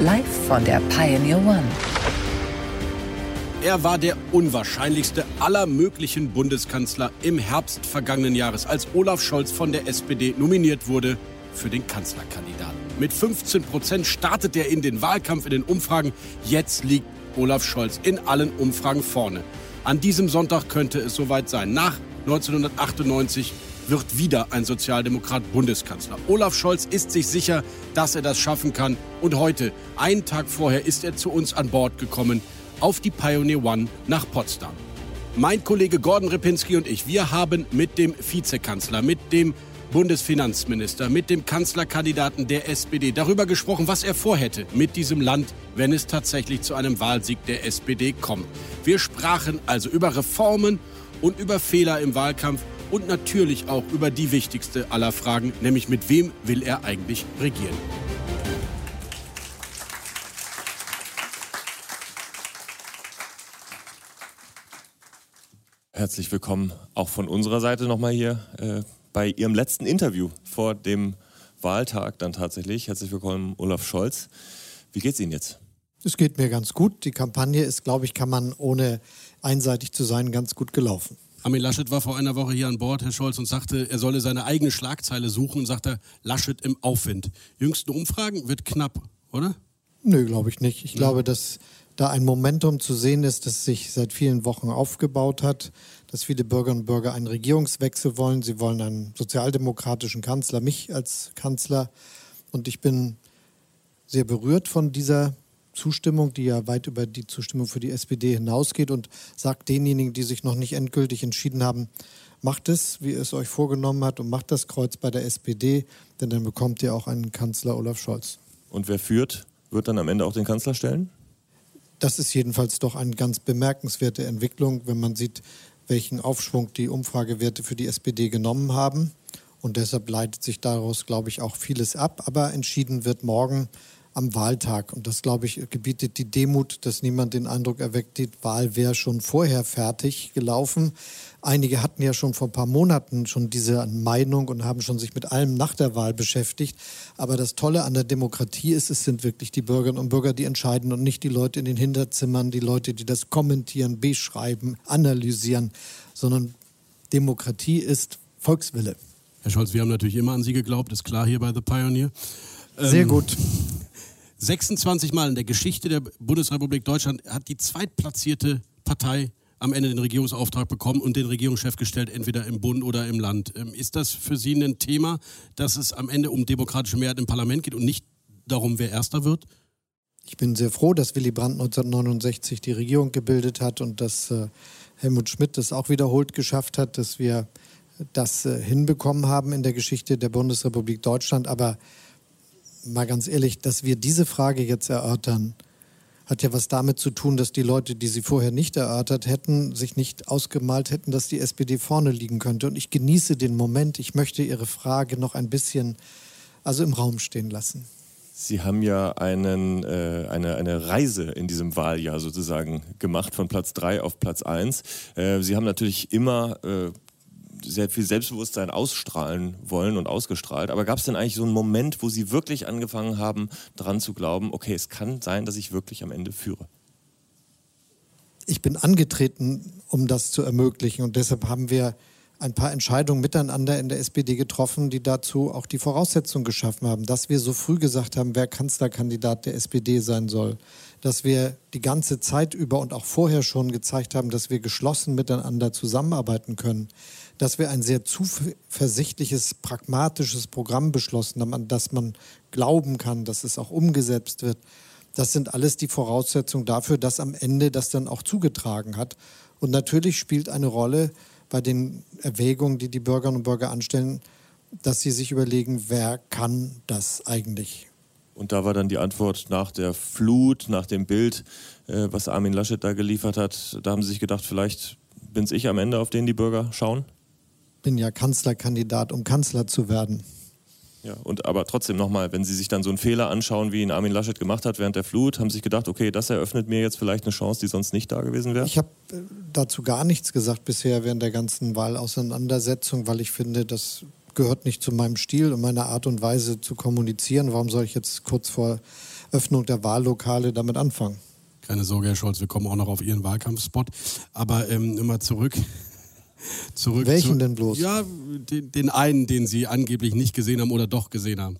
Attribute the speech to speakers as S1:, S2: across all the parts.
S1: Live von der Pioneer One.
S2: Er war der unwahrscheinlichste aller möglichen Bundeskanzler im Herbst vergangenen Jahres, als Olaf Scholz von der SPD nominiert wurde für den Kanzlerkandidaten. Mit 15 Prozent startet er in den Wahlkampf in den Umfragen. Jetzt liegt Olaf Scholz in allen Umfragen vorne. An diesem Sonntag könnte es soweit sein. Nach 1998 wird wieder ein Sozialdemokrat Bundeskanzler. Olaf Scholz ist sich sicher, dass er das schaffen kann. Und heute, einen Tag vorher, ist er zu uns an Bord gekommen auf die Pioneer One nach Potsdam. Mein Kollege Gordon Ripinski und ich, wir haben mit dem Vizekanzler, mit dem Bundesfinanzminister, mit dem Kanzlerkandidaten der SPD darüber gesprochen, was er vorhätte mit diesem Land, wenn es tatsächlich zu einem Wahlsieg der SPD kommt. Wir sprachen also über Reformen und über Fehler im Wahlkampf und natürlich auch über die wichtigste aller Fragen, nämlich mit wem will er eigentlich regieren.
S3: Herzlich willkommen auch von unserer Seite nochmal hier äh, bei Ihrem letzten Interview vor dem Wahltag dann tatsächlich. Herzlich willkommen, Olaf Scholz. Wie geht's Ihnen jetzt?
S4: Es geht mir ganz gut. Die Kampagne ist, glaube ich, kann man ohne einseitig zu sein, ganz gut gelaufen.
S2: Armin Laschet war vor einer Woche hier an Bord, Herr Scholz, und sagte, er solle seine eigene Schlagzeile suchen und sagte, Laschet im Aufwind. Jüngsten Umfragen wird knapp, oder?
S4: Nö, glaube ich nicht. Ich ja. glaube, dass da ein Momentum zu sehen ist, das sich seit vielen Wochen aufgebaut hat, dass viele Bürgerinnen und Bürger einen Regierungswechsel wollen. Sie wollen einen sozialdemokratischen Kanzler, mich als Kanzler. Und ich bin sehr berührt von dieser Zustimmung, die ja weit über die Zustimmung für die SPD hinausgeht und sagt denjenigen, die sich noch nicht endgültig entschieden haben, macht es, wie es euch vorgenommen hat und macht das Kreuz bei der SPD, denn dann bekommt ihr auch einen Kanzler Olaf Scholz.
S3: Und wer führt, wird dann am Ende auch den Kanzler stellen?
S4: Das ist jedenfalls doch eine ganz bemerkenswerte Entwicklung, wenn man sieht, welchen Aufschwung die Umfragewerte für die SPD genommen haben. Und deshalb leitet sich daraus, glaube ich, auch vieles ab. Aber entschieden wird morgen am Wahltag. Und das, glaube ich, gebietet die Demut, dass niemand den Eindruck erweckt, die Wahl wäre schon vorher fertig gelaufen. Einige hatten ja schon vor ein paar Monaten schon diese Meinung und haben schon sich mit allem nach der Wahl beschäftigt. Aber das Tolle an der Demokratie ist, es sind wirklich die Bürgerinnen und Bürger, die entscheiden und nicht die Leute in den Hinterzimmern, die Leute, die das kommentieren, beschreiben, analysieren, sondern Demokratie ist Volkswille.
S2: Herr Scholz, wir haben natürlich immer an Sie geglaubt, ist klar hier bei The Pioneer.
S4: Sehr ähm, gut.
S2: 26 Mal in der Geschichte der Bundesrepublik Deutschland hat die zweitplatzierte Partei am Ende den Regierungsauftrag bekommen und den Regierungschef gestellt, entweder im Bund oder im Land. Ähm, ist das für Sie ein Thema, dass es am Ende um demokratische Mehrheit im Parlament geht und nicht darum, wer Erster wird?
S4: Ich bin sehr froh, dass Willy Brandt 1969 die Regierung gebildet hat und dass äh, Helmut Schmidt das auch wiederholt geschafft hat, dass wir das äh, hinbekommen haben in der Geschichte der Bundesrepublik Deutschland. Aber mal ganz ehrlich, dass wir diese Frage jetzt erörtern, hat ja was damit zu tun, dass die Leute, die sie vorher nicht erörtert hätten, sich nicht ausgemalt hätten, dass die SPD vorne liegen könnte. Und ich genieße den Moment. Ich möchte Ihre Frage noch ein bisschen also im Raum stehen lassen.
S3: Sie haben ja einen, äh, eine, eine Reise in diesem Wahljahr sozusagen gemacht, von Platz 3 auf Platz 1. Äh, Sie haben natürlich immer äh, sehr viel Selbstbewusstsein ausstrahlen wollen und ausgestrahlt. Aber gab es denn eigentlich so einen Moment, wo Sie wirklich angefangen haben, daran zu glauben, okay, es kann sein, dass ich wirklich am Ende führe?
S4: Ich bin angetreten, um das zu ermöglichen. Und deshalb haben wir ein paar Entscheidungen miteinander in der SPD getroffen, die dazu auch die Voraussetzungen geschaffen haben, dass wir so früh gesagt haben, wer Kanzlerkandidat der SPD sein soll, dass wir die ganze Zeit über und auch vorher schon gezeigt haben, dass wir geschlossen miteinander zusammenarbeiten können, dass wir ein sehr zuversichtliches, pragmatisches Programm beschlossen haben, an das man glauben kann, dass es auch umgesetzt wird. Das sind alles die Voraussetzungen dafür, dass am Ende das dann auch zugetragen hat. Und natürlich spielt eine Rolle bei den Erwägungen, die die Bürgerinnen und Bürger anstellen, dass sie sich überlegen, wer kann das eigentlich?
S3: Und da war dann die Antwort nach der Flut, nach dem Bild, äh, was Armin Laschet da geliefert hat. Da haben sie sich gedacht, vielleicht bin es ich am Ende, auf den die Bürger schauen.
S4: Bin ja Kanzlerkandidat, um Kanzler zu werden.
S3: Ja, und aber trotzdem nochmal, wenn Sie sich dann so einen Fehler anschauen, wie ihn Armin Laschet gemacht hat während der Flut, haben Sie sich gedacht, okay, das eröffnet mir jetzt vielleicht eine Chance, die sonst nicht da gewesen wäre?
S4: Ich habe äh, dazu gar nichts gesagt bisher während der ganzen Wahlauseinandersetzung, weil ich finde, das gehört nicht zu meinem Stil und meiner Art und Weise zu kommunizieren. Warum soll ich jetzt kurz vor Öffnung der Wahllokale damit anfangen?
S2: Keine Sorge, Herr Scholz, wir kommen auch noch auf Ihren Wahlkampfspot. Aber ähm, immer zurück zurück.
S4: Welchen
S2: zu,
S4: denn bloß?
S2: Ja, den, den, einen, den Sie angeblich nicht gesehen haben oder doch gesehen haben.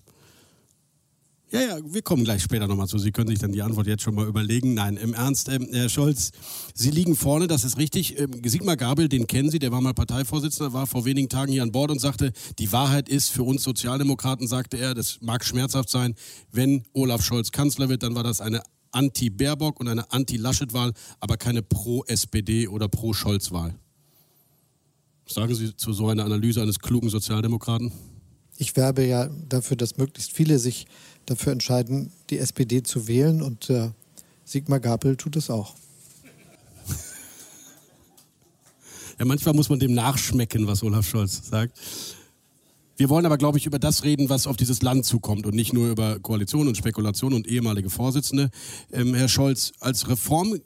S2: Ja, ja, wir kommen gleich später nochmal zu. Sie können sich dann die Antwort jetzt schon mal überlegen. Nein, im Ernst, ähm, Herr Scholz, Sie liegen vorne, das ist richtig. Ähm, Sigmar Gabel, den kennen Sie, der war mal Parteivorsitzender, war vor wenigen Tagen hier an Bord und sagte, die Wahrheit ist für uns Sozialdemokraten, sagte er, das mag schmerzhaft sein, wenn Olaf Scholz Kanzler wird, dann war das eine Anti-Baerbock und eine Anti-Laschet-Wahl, aber keine Pro-SPD oder Pro-Scholz-Wahl. Sagen Sie zu so einer Analyse eines klugen Sozialdemokraten?
S4: Ich werbe ja dafür, dass möglichst viele sich dafür entscheiden, die SPD zu wählen und äh, Sigmar Gabel tut es auch.
S2: Ja, manchmal muss man dem nachschmecken, was Olaf Scholz sagt. Wir wollen aber, glaube ich, über das reden, was auf dieses Land zukommt und nicht nur über Koalition und Spekulation und ehemalige Vorsitzende. Ähm, Herr Scholz, als Reform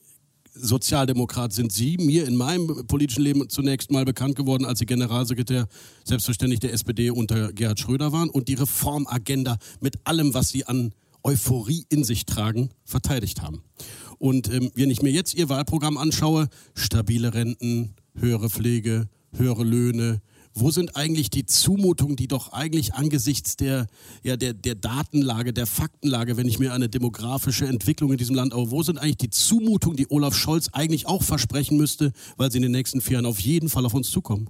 S2: Sozialdemokrat sind Sie mir in meinem politischen Leben zunächst mal bekannt geworden, als Sie Generalsekretär selbstverständlich der SPD unter Gerhard Schröder waren und die Reformagenda mit allem, was Sie an Euphorie in sich tragen, verteidigt haben. Und ähm, wenn ich mir jetzt Ihr Wahlprogramm anschaue, stabile Renten, höhere Pflege, höhere Löhne, wo sind eigentlich die Zumutungen, die doch eigentlich angesichts der, ja, der, der Datenlage, der Faktenlage, wenn ich mir eine demografische Entwicklung in diesem Land, aber wo sind eigentlich die Zumutungen, die Olaf Scholz eigentlich auch versprechen müsste, weil sie in den nächsten vier Jahren auf jeden Fall auf uns zukommen?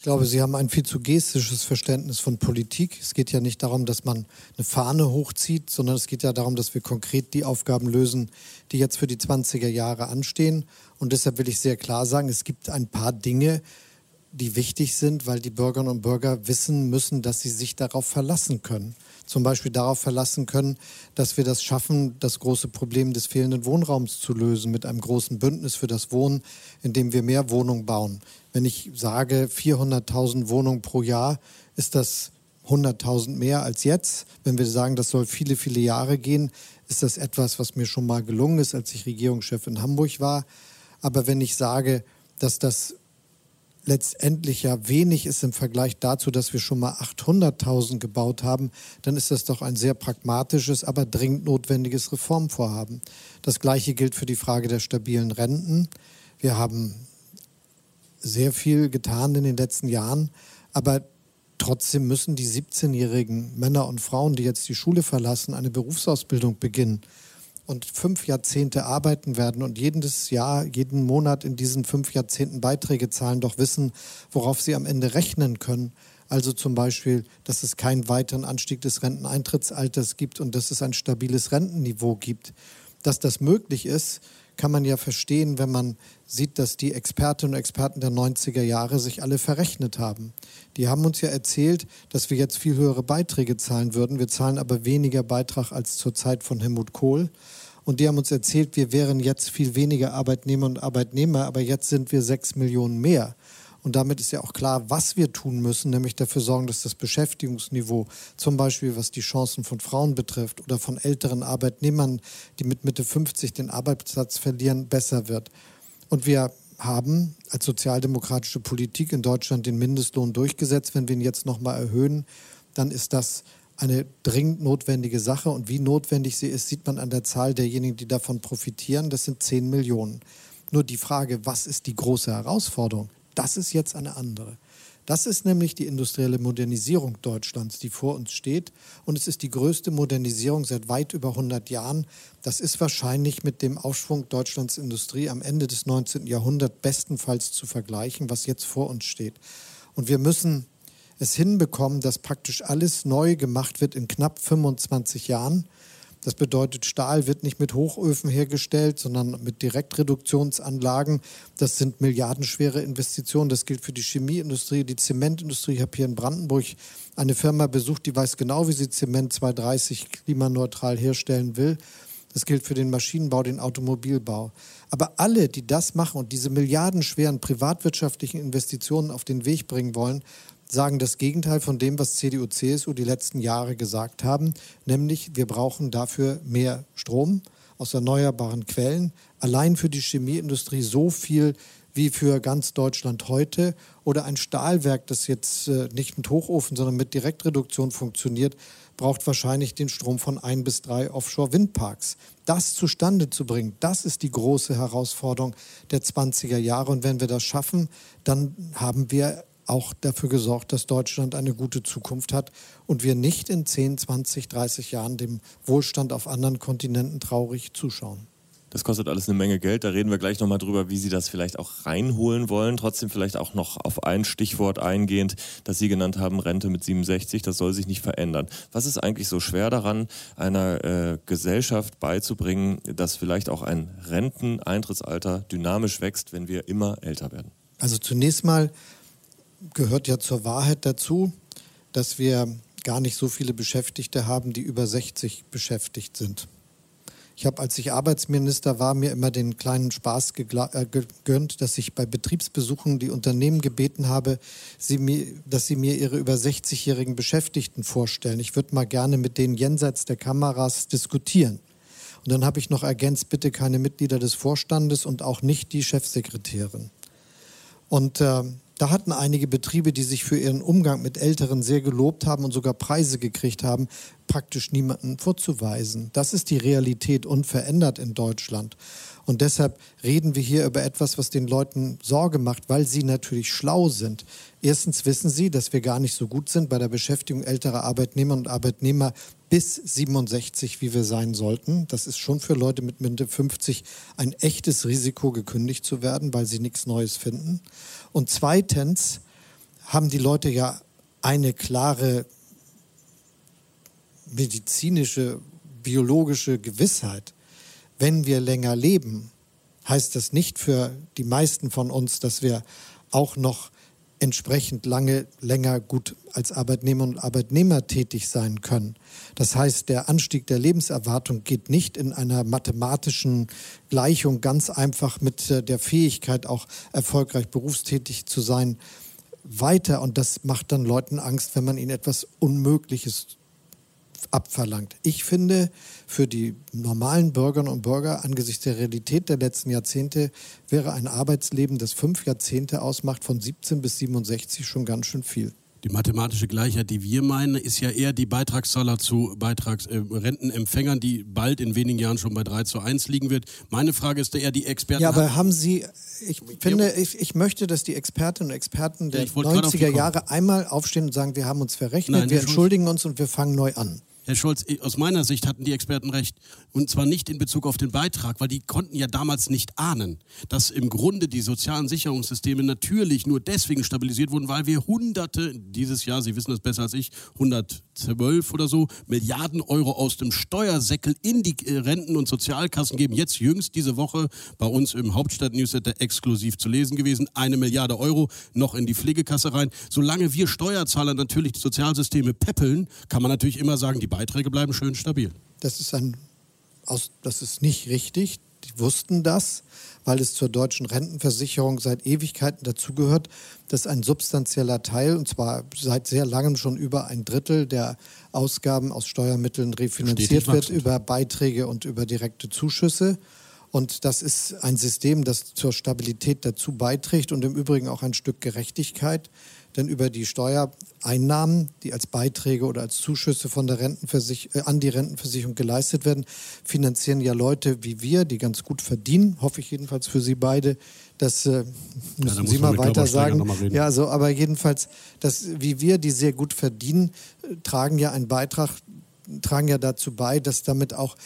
S4: Ich glaube, Sie haben ein viel zu gestisches Verständnis von Politik. Es geht ja nicht darum, dass man eine Fahne hochzieht, sondern es geht ja darum, dass wir konkret die Aufgaben lösen, die jetzt für die 20er Jahre anstehen. Und deshalb will ich sehr klar sagen, es gibt ein paar Dinge, die wichtig sind, weil die Bürgerinnen und Bürger wissen müssen, dass sie sich darauf verlassen können. Zum Beispiel darauf verlassen können, dass wir das schaffen, das große Problem des fehlenden Wohnraums zu lösen mit einem großen Bündnis für das Wohnen, indem wir mehr Wohnungen bauen. Wenn ich sage 400.000 Wohnungen pro Jahr, ist das 100.000 mehr als jetzt. Wenn wir sagen, das soll viele, viele Jahre gehen, ist das etwas, was mir schon mal gelungen ist, als ich Regierungschef in Hamburg war. Aber wenn ich sage, dass das letztendlich ja wenig ist im Vergleich dazu, dass wir schon mal 800.000 gebaut haben, dann ist das doch ein sehr pragmatisches, aber dringend notwendiges Reformvorhaben. Das Gleiche gilt für die Frage der stabilen Renten. Wir haben sehr viel getan in den letzten Jahren, aber trotzdem müssen die 17-jährigen Männer und Frauen, die jetzt die Schule verlassen, eine Berufsausbildung beginnen und fünf Jahrzehnte arbeiten werden und jedes Jahr, jeden Monat in diesen fünf Jahrzehnten Beiträge zahlen, doch wissen, worauf sie am Ende rechnen können. Also zum Beispiel, dass es keinen weiteren Anstieg des Renteneintrittsalters gibt und dass es ein stabiles Rentenniveau gibt. Dass das möglich ist, kann man ja verstehen, wenn man sieht, dass die Expertinnen und Experten der 90er Jahre sich alle verrechnet haben. Die haben uns ja erzählt, dass wir jetzt viel höhere Beiträge zahlen würden. Wir zahlen aber weniger Beitrag als zur Zeit von Helmut Kohl. Und die haben uns erzählt, wir wären jetzt viel weniger Arbeitnehmer und Arbeitnehmer, aber jetzt sind wir sechs Millionen mehr. Und damit ist ja auch klar, was wir tun müssen, nämlich dafür sorgen, dass das Beschäftigungsniveau, zum Beispiel was die Chancen von Frauen betrifft oder von älteren Arbeitnehmern, die mit Mitte 50 den Arbeitsplatz verlieren, besser wird. Und wir haben als sozialdemokratische Politik in Deutschland den Mindestlohn durchgesetzt. Wenn wir ihn jetzt nochmal erhöhen, dann ist das eine dringend notwendige Sache. Und wie notwendig sie ist, sieht man an der Zahl derjenigen, die davon profitieren. Das sind 10 Millionen. Nur die Frage, was ist die große Herausforderung? Das ist jetzt eine andere. Das ist nämlich die industrielle Modernisierung Deutschlands, die vor uns steht. Und es ist die größte Modernisierung seit weit über 100 Jahren. Das ist wahrscheinlich mit dem Aufschwung Deutschlands Industrie am Ende des 19. Jahrhunderts bestenfalls zu vergleichen, was jetzt vor uns steht. Und wir müssen es hinbekommen, dass praktisch alles neu gemacht wird in knapp 25 Jahren. Das bedeutet, Stahl wird nicht mit Hochöfen hergestellt, sondern mit Direktreduktionsanlagen. Das sind milliardenschwere Investitionen. Das gilt für die Chemieindustrie, die Zementindustrie. Ich habe hier in Brandenburg eine Firma besucht, die weiß genau, wie sie Zement 230 klimaneutral herstellen will. Das gilt für den Maschinenbau, den Automobilbau. Aber alle, die das machen und diese milliardenschweren privatwirtschaftlichen Investitionen auf den Weg bringen wollen, sagen das Gegenteil von dem, was CDU, CSU die letzten Jahre gesagt haben, nämlich wir brauchen dafür mehr Strom aus erneuerbaren Quellen. Allein für die Chemieindustrie so viel wie für ganz Deutschland heute oder ein Stahlwerk, das jetzt äh, nicht mit Hochofen, sondern mit Direktreduktion funktioniert, braucht wahrscheinlich den Strom von ein bis drei Offshore-Windparks. Das zustande zu bringen, das ist die große Herausforderung der 20er Jahre. Und wenn wir das schaffen, dann haben wir auch dafür gesorgt, dass Deutschland eine gute Zukunft hat und wir nicht in 10, 20, 30 Jahren dem Wohlstand auf anderen Kontinenten traurig zuschauen.
S3: Das kostet alles eine Menge Geld. Da reden wir gleich nochmal drüber, wie Sie das vielleicht auch reinholen wollen. Trotzdem vielleicht auch noch auf ein Stichwort eingehend, das Sie genannt haben, Rente mit 67. Das soll sich nicht verändern. Was ist eigentlich so schwer daran, einer äh, Gesellschaft beizubringen, dass vielleicht auch ein Renteneintrittsalter dynamisch wächst, wenn wir immer älter werden?
S4: Also zunächst mal gehört ja zur Wahrheit dazu, dass wir gar nicht so viele Beschäftigte haben, die über 60 beschäftigt sind. Ich habe, als ich Arbeitsminister war, mir immer den kleinen Spaß äh, gegönnt, dass ich bei Betriebsbesuchen die Unternehmen gebeten habe, sie mir, dass sie mir ihre über 60-jährigen Beschäftigten vorstellen. Ich würde mal gerne mit denen jenseits der Kameras diskutieren. Und dann habe ich noch ergänzt, bitte keine Mitglieder des Vorstandes und auch nicht die Chefsekretärin. Und äh, da hatten einige Betriebe, die sich für ihren Umgang mit Älteren sehr gelobt haben und sogar Preise gekriegt haben, praktisch niemanden vorzuweisen. Das ist die Realität unverändert in Deutschland. Und deshalb reden wir hier über etwas, was den Leuten Sorge macht, weil sie natürlich schlau sind. Erstens wissen sie, dass wir gar nicht so gut sind bei der Beschäftigung älterer Arbeitnehmer und Arbeitnehmer bis 67, wie wir sein sollten. Das ist schon für Leute mit Mitte 50 ein echtes Risiko, gekündigt zu werden, weil sie nichts Neues finden. Und zweitens haben die Leute ja eine klare medizinische, biologische Gewissheit. Wenn wir länger leben, heißt das nicht für die meisten von uns, dass wir auch noch entsprechend lange, länger gut als Arbeitnehmer und Arbeitnehmer tätig sein können. Das heißt, der Anstieg der Lebenserwartung geht nicht in einer mathematischen Gleichung ganz einfach mit äh, der Fähigkeit, auch erfolgreich berufstätig zu sein, weiter. Und das macht dann Leuten Angst, wenn man ihnen etwas Unmögliches abverlangt. Ich finde, für die normalen Bürgerinnen und Bürger angesichts der Realität der letzten Jahrzehnte wäre ein Arbeitsleben, das fünf Jahrzehnte ausmacht, von 17 bis 67 schon ganz schön viel.
S2: Die mathematische Gleichheit, die wir meinen, ist ja eher die Beitragszahler zu Beitrags äh, Rentenempfängern, die bald in wenigen Jahren schon bei 3 zu 1 liegen wird. Meine Frage ist eher die Experten.
S4: Ja, aber haben Sie, ich finde, ich, ich möchte, dass die Expertinnen und Experten der ja, 90er Jahre einmal aufstehen und sagen, wir haben uns verrechnet, Nein, wir entschuldigen uns und wir fangen neu an.
S2: Herr Scholz, aus meiner Sicht hatten die Experten recht. Und zwar nicht in Bezug auf den Beitrag, weil die konnten ja damals nicht ahnen, dass im Grunde die sozialen Sicherungssysteme natürlich nur deswegen stabilisiert wurden, weil wir Hunderte, dieses Jahr, Sie wissen das besser als ich, 112 oder so, Milliarden Euro aus dem Steuersäckel in die äh, Renten- und Sozialkassen geben. Jetzt jüngst diese Woche bei uns im Hauptstadt-Newsletter exklusiv zu lesen gewesen. Eine Milliarde Euro noch in die Pflegekasse rein. Solange wir Steuerzahler natürlich die Sozialsysteme peppeln, kann man natürlich immer sagen, die Beiträge bleiben schön stabil.
S4: Das ist, ein, das ist nicht richtig. Die wussten das, weil es zur deutschen Rentenversicherung seit Ewigkeiten dazugehört, dass ein substanzieller Teil, und zwar seit sehr langem schon über ein Drittel der Ausgaben aus Steuermitteln refinanziert wird über Beiträge und über direkte Zuschüsse. Und das ist ein System, das zur Stabilität dazu beiträgt und im Übrigen auch ein Stück Gerechtigkeit. Denn über die Steuereinnahmen, die als Beiträge oder als Zuschüsse von der Rentenversich äh, an die Rentenversicherung geleistet werden, finanzieren ja Leute wie wir, die ganz gut verdienen, hoffe ich jedenfalls für Sie beide. Das äh, müssen ja, Sie mal weiter sagen. Ja, so, aber jedenfalls, dass wie wir, die sehr gut verdienen, äh, tragen ja einen Beitrag, tragen ja dazu bei, dass damit auch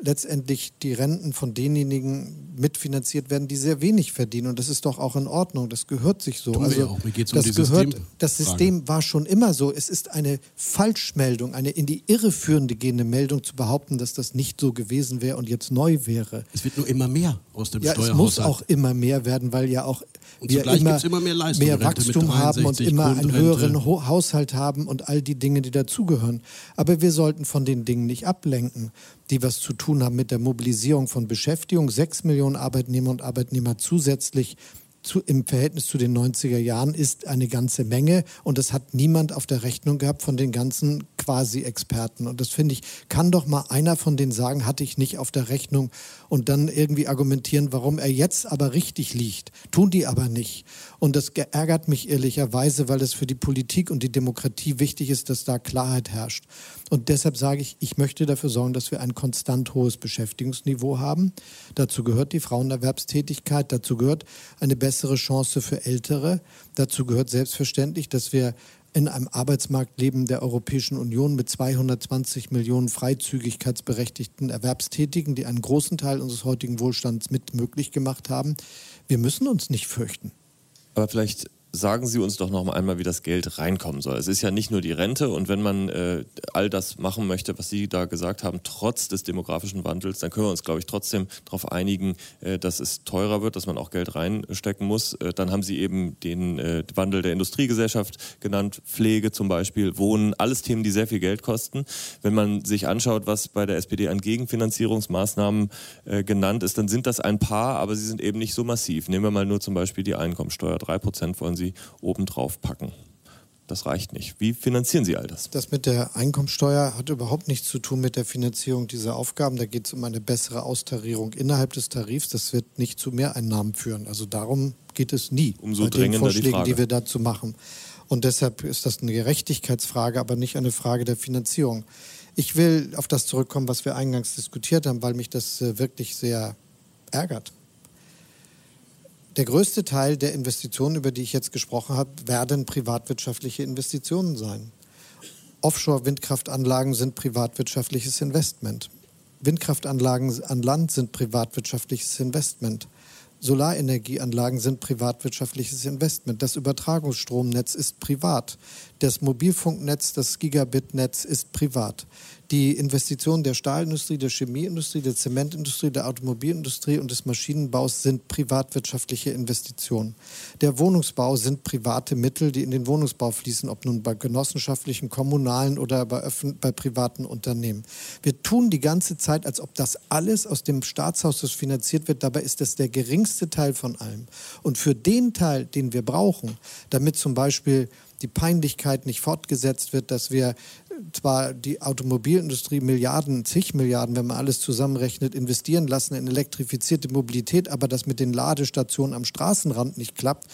S4: letztendlich die Renten von denjenigen mitfinanziert werden, die sehr wenig verdienen. Und das ist doch auch in Ordnung. Das gehört sich so.
S2: Tun
S4: also
S2: wir auch. Mir geht's um
S4: das gehört,
S2: Systemfrage.
S4: das System war schon immer so. Es ist eine Falschmeldung, eine in die Irre führende gehende Meldung zu behaupten, dass das nicht so gewesen wäre und jetzt neu wäre.
S2: Es wird nur immer mehr aus dem
S4: Ja, es
S2: Steuerhaushalt.
S4: muss auch immer mehr werden, weil ja auch
S2: Und
S4: wir immer,
S2: immer mehr Leistung.
S4: mehr Wachstum haben und
S2: 63,
S4: immer einen höheren Ho Haushalt haben und all die Dinge, die dazugehören. Aber wir sollten von den Dingen nicht ablenken, die was zu tun haben mit der Mobilisierung von Beschäftigung. Sechs Millionen Arbeitnehmer und Arbeitnehmer zusätzlich zu, im Verhältnis zu den 90er Jahren ist eine ganze Menge und das hat niemand auf der Rechnung gehabt von den ganzen Quasi-Experten. Und das finde ich, kann doch mal einer von denen sagen, hatte ich nicht auf der Rechnung und dann irgendwie argumentieren, warum er jetzt aber richtig liegt. Tun die aber nicht. Und das ge- ärgert mich ehrlicherweise, weil es für die Politik und die Demokratie wichtig ist, dass da Klarheit herrscht. Und deshalb sage ich, ich möchte dafür sorgen, dass wir ein konstant hohes Beschäftigungsniveau haben. Dazu gehört die Frauenerwerbstätigkeit, dazu gehört eine bessere Chance für Ältere, dazu gehört selbstverständlich, dass wir in einem Arbeitsmarktleben der Europäischen Union mit 220 Millionen freizügigkeitsberechtigten Erwerbstätigen, die einen großen Teil unseres heutigen Wohlstands mit möglich gemacht haben. Wir müssen uns nicht fürchten.
S3: Aber vielleicht sagen Sie uns doch noch mal einmal, wie das Geld reinkommen soll. Es ist ja nicht nur die Rente und wenn man äh, all das machen möchte, was Sie da gesagt haben, trotz des demografischen Wandels, dann können wir uns, glaube ich, trotzdem darauf einigen, äh, dass es teurer wird, dass man auch Geld reinstecken muss. Äh, dann haben Sie eben den äh, Wandel der Industriegesellschaft genannt, Pflege zum Beispiel, Wohnen, alles Themen, die sehr viel Geld kosten. Wenn man sich anschaut, was bei der SPD an Gegenfinanzierungsmaßnahmen äh, genannt ist, dann sind das ein paar, aber sie sind eben nicht so massiv. Nehmen wir mal nur zum Beispiel die Einkommensteuer. Drei Prozent wollen Sie obendrauf packen. Das reicht nicht. Wie finanzieren Sie all das?
S4: Das mit der Einkommensteuer hat überhaupt nichts zu tun mit der Finanzierung dieser Aufgaben. Da geht es um eine bessere Austarierung innerhalb des Tarifs. Das wird nicht zu Mehreinnahmen führen. Also darum geht es nie
S3: Umso
S4: bei den
S3: dringender die
S4: Vorschlägen,
S3: Frage.
S4: die wir dazu machen. Und deshalb ist das eine Gerechtigkeitsfrage, aber nicht eine Frage der Finanzierung. Ich will auf das zurückkommen, was wir eingangs diskutiert haben, weil mich das äh, wirklich sehr ärgert. Der größte Teil der Investitionen, über die ich jetzt gesprochen habe, werden privatwirtschaftliche Investitionen sein. Offshore-Windkraftanlagen sind privatwirtschaftliches Investment. Windkraftanlagen an Land sind privatwirtschaftliches Investment. Solarenergieanlagen sind privatwirtschaftliches Investment. Das Übertragungsstromnetz ist privat. Das Mobilfunknetz, das Gigabit-Netz ist privat. Die Investitionen der Stahlindustrie, der Chemieindustrie, der Zementindustrie, der Automobilindustrie und des Maschinenbaus sind privatwirtschaftliche Investitionen. Der Wohnungsbau sind private Mittel, die in den Wohnungsbau fließen, ob nun bei genossenschaftlichen, kommunalen oder bei, bei privaten Unternehmen. Wir tun die ganze Zeit, als ob das alles aus dem Staatshaus finanziert wird. Dabei ist das der geringste Teil von allem. Und für den Teil, den wir brauchen, damit zum Beispiel die Peinlichkeit nicht fortgesetzt wird, dass wir zwar die Automobilindustrie Milliarden, zig Milliarden, wenn man alles zusammenrechnet, investieren lassen in elektrifizierte Mobilität, aber das mit den Ladestationen am Straßenrand nicht klappt,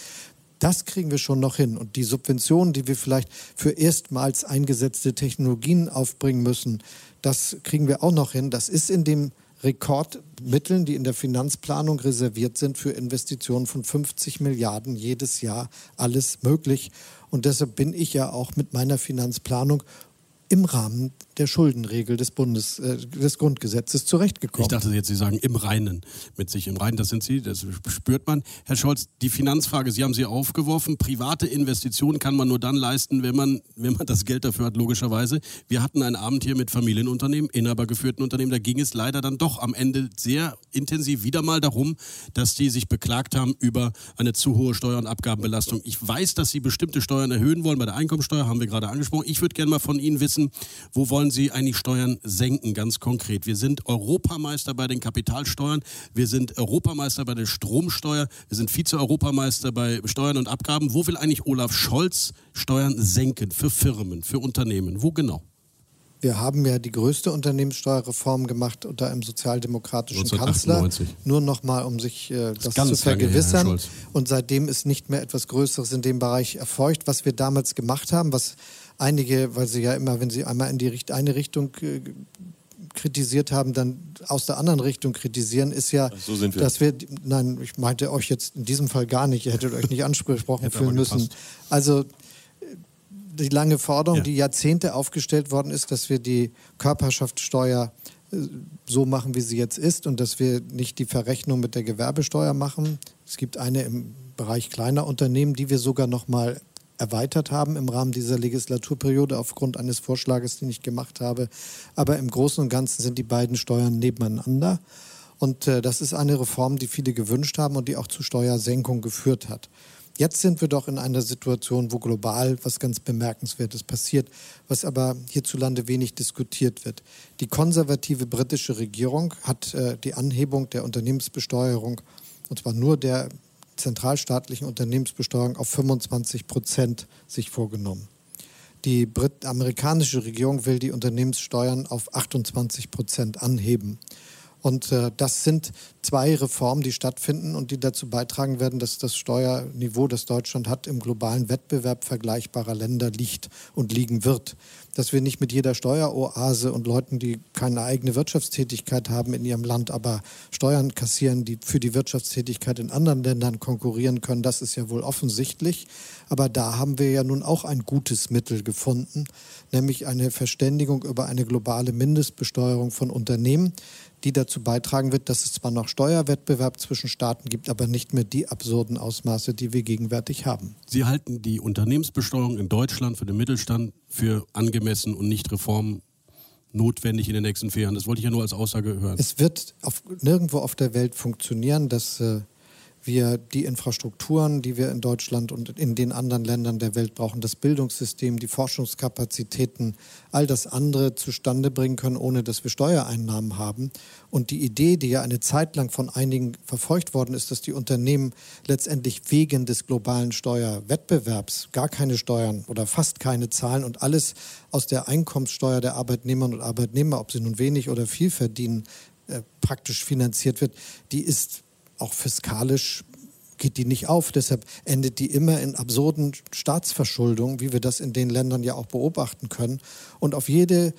S4: das kriegen wir schon noch hin. Und die Subventionen, die wir vielleicht für erstmals eingesetzte Technologien aufbringen müssen, das kriegen wir auch noch hin. Das ist in dem Rekordmitteln, die in der Finanzplanung reserviert sind für Investitionen von 50 Milliarden jedes Jahr, alles möglich. Und deshalb bin ich ja auch mit meiner Finanzplanung im Rahmen der Schuldenregel des Bundes, äh, des Grundgesetzes zurechtgekommen.
S2: Ich dachte jetzt, Sie sagen im Reinen, mit sich im Reinen, das sind Sie, das spürt man. Herr Scholz, die Finanzfrage, Sie haben sie aufgeworfen. Private Investitionen kann man nur dann leisten, wenn man, wenn man das Geld dafür hat, logischerweise. Wir hatten einen Abend hier mit Familienunternehmen, inhabergeführten Unternehmen, da ging es leider dann doch am Ende sehr intensiv wieder mal darum, dass die sich beklagt haben über eine zu hohe Steuer- und Abgabenbelastung. Ich weiß, dass Sie bestimmte Steuern erhöhen wollen, bei der Einkommensteuer haben wir gerade angesprochen. Ich würde gerne mal von Ihnen wissen, wo wollen Sie eigentlich Steuern senken, ganz konkret? Wir sind Europameister bei den Kapitalsteuern, wir sind Europameister bei der Stromsteuer, wir sind Vize-Europameister bei Steuern und Abgaben. Wo will eigentlich Olaf Scholz Steuern senken für Firmen, für Unternehmen? Wo genau?
S4: Wir haben ja die größte Unternehmenssteuerreform gemacht unter einem sozialdemokratischen Kanzler.
S2: 1998.
S4: Nur nochmal, um sich äh, das,
S2: ganz
S4: zu
S2: her,
S4: vergewissern.
S2: Scholz.
S4: Und seitdem ist nicht mehr etwas Größeres in dem Bereich erfolgt. Was wir damals gemacht haben, was einige, weil sie ja immer, wenn sie einmal in die Richt eine Richtung äh, kritisiert haben, dann aus der anderen Richtung kritisieren, ist ja,
S3: so wir.
S4: dass wir, nein, ich meinte euch jetzt in diesem Fall gar nicht, ihr hättet euch nicht angesprochen fühlen müssen. Also die lange Forderung,
S2: Ja.
S4: die Jahrzehnte aufgestellt worden ist, dass wir die Körperschaftssteuer so machen, wie sie jetzt ist und dass wir nicht die Verrechnung mit der Gewerbesteuer machen. Es gibt eine im Bereich kleiner Unternehmen, die wir sogar noch mal erweitert haben im Rahmen dieser Legislaturperiode aufgrund eines Vorschlages, den ich gemacht habe. Aber im Großen und Ganzen sind die beiden Steuern nebeneinander. Und äh, das ist eine Reform, die viele gewünscht haben und die auch zu Steuersenkung geführt hat. Jetzt sind wir doch in einer Situation, wo global was ganz Bemerkenswertes passiert, was aber hierzulande wenig diskutiert wird. Die konservative britische Regierung hat äh, die Anhebung der Unternehmensbesteuerung, und zwar nur der zentralstaatlichen Unternehmensbesteuerung, auf 25 Prozent sich vorgenommen. Die Brit amerikanische Regierung will die Unternehmenssteuern auf 28 Prozent anheben. Und äh, das sind zwei Reformen, die stattfinden und die dazu beitragen werden, dass das Steuerniveau, das Deutschland hat, im globalen Wettbewerb vergleichbarer Länder liegt und liegen wird. Dass wir nicht mit jeder Steueroase und Leuten, die keine eigene Wirtschaftstätigkeit haben in ihrem Land, aber Steuern kassieren, die für die Wirtschaftstätigkeit in anderen Ländern konkurrieren können, das ist ja wohl offensichtlich. Aber da haben wir ja nun auch ein gutes Mittel gefunden, nämlich eine Verständigung über eine globale Mindestbesteuerung von Unternehmen die dazu beitragen wird, dass es zwar noch Steuerwettbewerb zwischen Staaten gibt, aber nicht mehr die absurden Ausmaße, die wir gegenwärtig haben.
S2: Sie halten die Unternehmensbesteuerung in Deutschland für den Mittelstand für angemessen und nicht reform notwendig in den nächsten vier Jahren. Das wollte ich ja nur als Aussage hören.
S4: Es wird auf, nirgendwo auf der Welt funktionieren, dass äh, wir die Infrastrukturen, die wir in Deutschland und in den anderen Ländern der Welt brauchen, das Bildungssystem, die Forschungskapazitäten, all das andere zustande bringen können, ohne dass wir Steuereinnahmen haben. Und die Idee, die ja eine Zeit lang von einigen verfolgt worden ist, dass die Unternehmen letztendlich wegen des globalen Steuerwettbewerbs gar keine Steuern oder fast keine zahlen und alles aus der Einkommenssteuer der Arbeitnehmerinnen und Arbeitnehmer, ob sie nun wenig oder viel verdienen, äh, praktisch finanziert wird, die ist auch fiskalisch geht die nicht auf. Deshalb endet die immer in absurden Staatsverschuldungen, wie wir das in den Ländern ja auch beobachten können. Und auf jede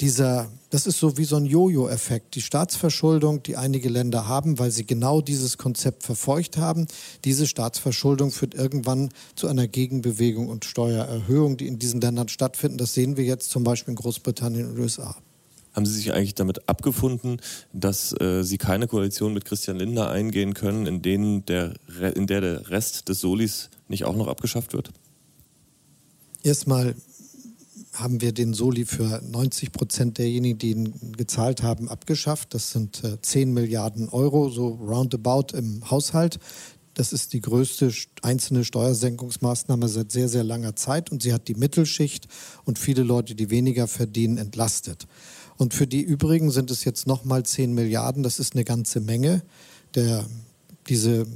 S4: dieser, das ist so wie so ein Jojo-Effekt. Die Staatsverschuldung, die einige Länder haben, weil sie genau dieses Konzept verfeucht haben, diese Staatsverschuldung führt irgendwann zu einer Gegenbewegung und Steuererhöhung, die in diesen Ländern stattfinden. Das sehen wir jetzt zum Beispiel in Großbritannien und den USA.
S3: Haben Sie sich eigentlich damit abgefunden, dass äh, Sie keine Koalition mit Christian Lindner eingehen können, in, denen der, in der der Rest des Solis nicht auch noch abgeschafft wird?
S4: Erstmal haben wir den Soli für 90 Prozent derjenigen, die ihn gezahlt haben, abgeschafft. Das sind äh, 10 Milliarden Euro, so roundabout im Haushalt. Das ist die größte einzelne Steuersenkungsmaßnahme seit sehr, sehr langer Zeit und sie hat die Mittelschicht und viele Leute, die weniger verdienen, entlastet. Und für die übrigen sind es jetzt nochmal 10 Milliarden. Das ist eine ganze Menge. Der, diese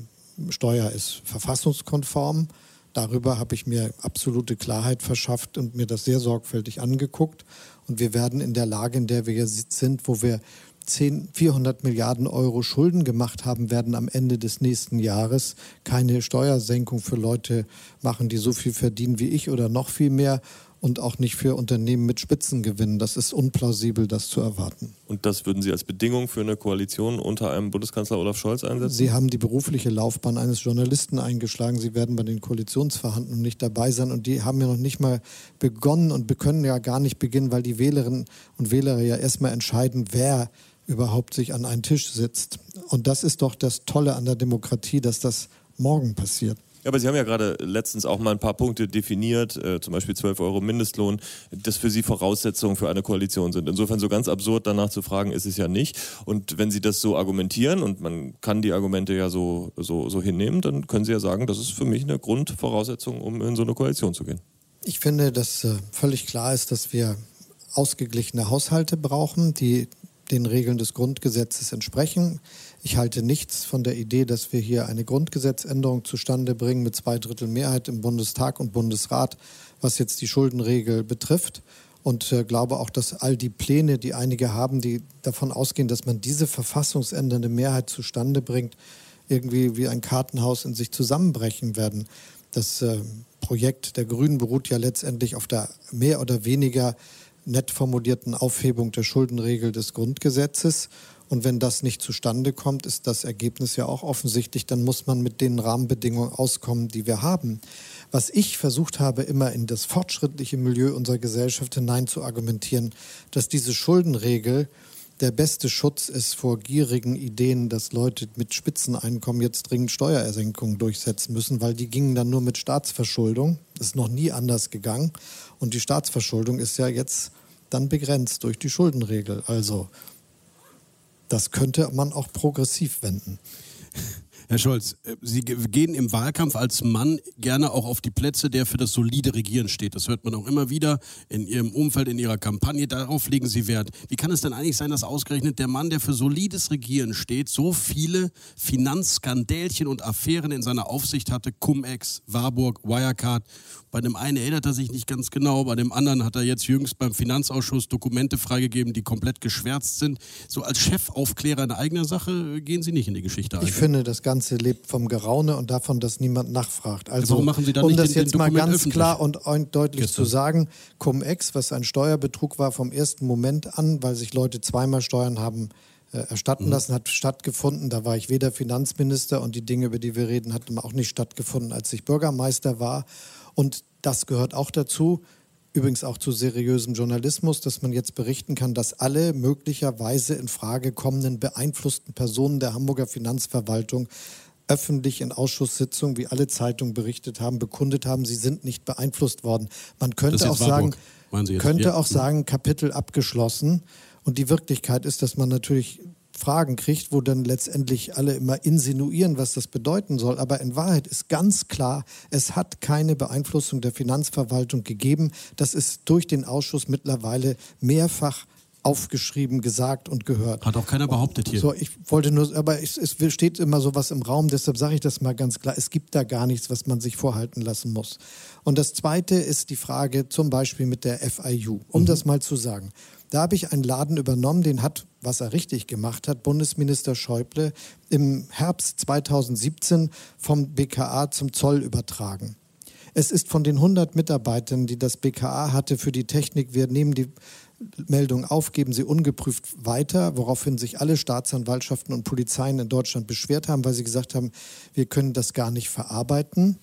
S4: Steuer ist verfassungskonform. Darüber habe ich mir absolute Klarheit verschafft und mir das sehr sorgfältig angeguckt. Und wir werden in der Lage, in der wir jetzt sind, wo wir 10, 400 Milliarden Euro Schulden gemacht haben, werden am Ende des nächsten Jahres keine Steuersenkung für Leute machen, die so viel verdienen wie ich oder noch viel mehr und auch nicht für Unternehmen mit Spitzengewinnen. Das ist unplausibel, das zu erwarten.
S3: Und das würden Sie als Bedingung für eine Koalition unter einem Bundeskanzler Olaf Scholz einsetzen?
S4: Sie haben die berufliche Laufbahn eines Journalisten eingeschlagen. Sie werden bei den Koalitionsverhandlungen nicht dabei sein. Und die haben ja noch nicht mal begonnen und können ja gar nicht beginnen, weil die Wählerinnen und Wähler ja erstmal entscheiden, wer überhaupt sich an einen Tisch sitzt. Und das ist doch das Tolle an der Demokratie, dass das morgen passiert.
S3: Ja, aber Sie haben ja gerade letztens auch mal ein paar Punkte definiert, äh, zum Beispiel 12 Euro Mindestlohn, das für Sie Voraussetzungen für eine Koalition sind. Insofern so ganz absurd danach zu fragen, ist es ja nicht. Und wenn Sie das so argumentieren, und man kann die Argumente ja so, so, so hinnehmen, dann können Sie ja sagen, das ist für mich eine Grundvoraussetzung, um in so eine Koalition zu gehen.
S4: Ich finde, dass äh, völlig klar ist, dass wir ausgeglichene Haushalte brauchen, die den Regeln des Grundgesetzes entsprechen. Ich halte nichts von der Idee, dass wir hier eine Grundgesetzänderung zustande bringen mit zwei Drittel Mehrheit im Bundestag und Bundesrat, was jetzt die Schuldenregel betrifft. Und äh, glaube auch, dass all die Pläne, die einige haben, die davon ausgehen, dass man diese verfassungsändernde Mehrheit zustande bringt, irgendwie wie ein Kartenhaus in sich zusammenbrechen werden. Das äh, Projekt der Grünen beruht ja letztendlich auf der mehr oder weniger nett formulierten Aufhebung der Schuldenregel des Grundgesetzes. Und wenn das nicht zustande kommt, ist das Ergebnis ja auch offensichtlich. Dann muss man mit den Rahmenbedingungen auskommen, die wir haben. Was ich versucht habe, immer in das fortschrittliche Milieu unserer Gesellschaft hinein zu argumentieren, dass diese Schuldenregel der beste Schutz ist vor gierigen Ideen, dass Leute mit Spitzeneinkommen jetzt dringend Steuerersenkungen durchsetzen müssen, weil die gingen dann nur mit Staatsverschuldung. Das ist noch nie anders gegangen. Und die Staatsverschuldung ist ja jetzt dann begrenzt durch die Schuldenregel. Also das könnte man auch progressiv wenden.
S2: Herr Scholz, äh, Sie gehen im Wahlkampf als Mann gerne auch auf die Plätze, der für das solide Regieren steht. Das hört man auch immer wieder in Ihrem Umfeld, in Ihrer Kampagne. Darauf legen Sie Wert. Wie kann es denn eigentlich sein, dass ausgerechnet der Mann, der für solides Regieren steht, so viele Finanzskandälchen und Affären in seiner Aufsicht hatte? Cum-Ex, Warburg, Wirecard. Bei dem einen erinnert er sich nicht ganz genau, bei dem anderen hat er jetzt jüngst beim Finanzausschuss Dokumente freigegeben, die komplett geschwärzt sind. So als Chefaufklärer in eigener Sache gehen Sie nicht in die Geschichte ein.
S4: Ich finde, das Ganze Ganze lebt vom Geraune und davon, dass niemand nachfragt. Also,
S2: Warum machen Sie dann
S4: um das
S2: den,
S4: jetzt
S2: den
S4: mal ganz
S2: öffentlich?
S4: klar und deutlich
S2: Gestern.
S4: zu sagen, Cum-Ex, was ein Steuerbetrug war vom ersten Moment an, weil sich Leute zweimal Steuern haben äh, erstatten
S2: Mhm.
S4: lassen, hat stattgefunden. Da war ich weder Finanzminister und die Dinge, über die wir reden, hatten auch nicht stattgefunden, als ich Bürgermeister war. Und das gehört auch dazu. Übrigens auch zu seriösem Journalismus, dass man jetzt berichten kann, dass alle möglicherweise in Frage kommenden beeinflussten Personen der Hamburger Finanzverwaltung öffentlich in Ausschusssitzungen, wie alle Zeitungen berichtet haben, bekundet haben, sie sind nicht beeinflusst worden. Man könnte auch
S2: Warburg,
S4: sagen, könnte
S2: Ja.
S4: auch sagen, Kapitel abgeschlossen. Und die Wirklichkeit ist, dass man natürlich Fragen kriegt, wo dann letztendlich alle immer insinuieren, was das bedeuten soll. Aber in Wahrheit ist ganz klar, es hat keine Beeinflussung der Finanzverwaltung gegeben. Das ist durch den Ausschuss mittlerweile mehrfach aufgeschrieben, gesagt und gehört.
S2: Hat auch keiner behauptet hier.
S4: So, ich wollte nur, aber es, es steht immer sowas im Raum, deshalb sage ich das mal ganz klar. Es gibt da gar nichts, was man sich vorhalten lassen muss. Und das Zweite ist die Frage zum Beispiel mit der FIU, um das mal zu sagen. Da habe ich einen Laden übernommen, den hat, was er richtig gemacht hat, Bundesminister Schäuble im Herbst 2017 vom BKA zum Zoll übertragen. Es ist von den 100 Mitarbeitern, die das BKA hatte für die Technik, wir nehmen die Meldung auf, geben sie ungeprüft weiter, woraufhin sich alle Staatsanwaltschaften und Polizeien in Deutschland beschwert haben, weil sie gesagt haben, wir können das gar nicht verarbeiten.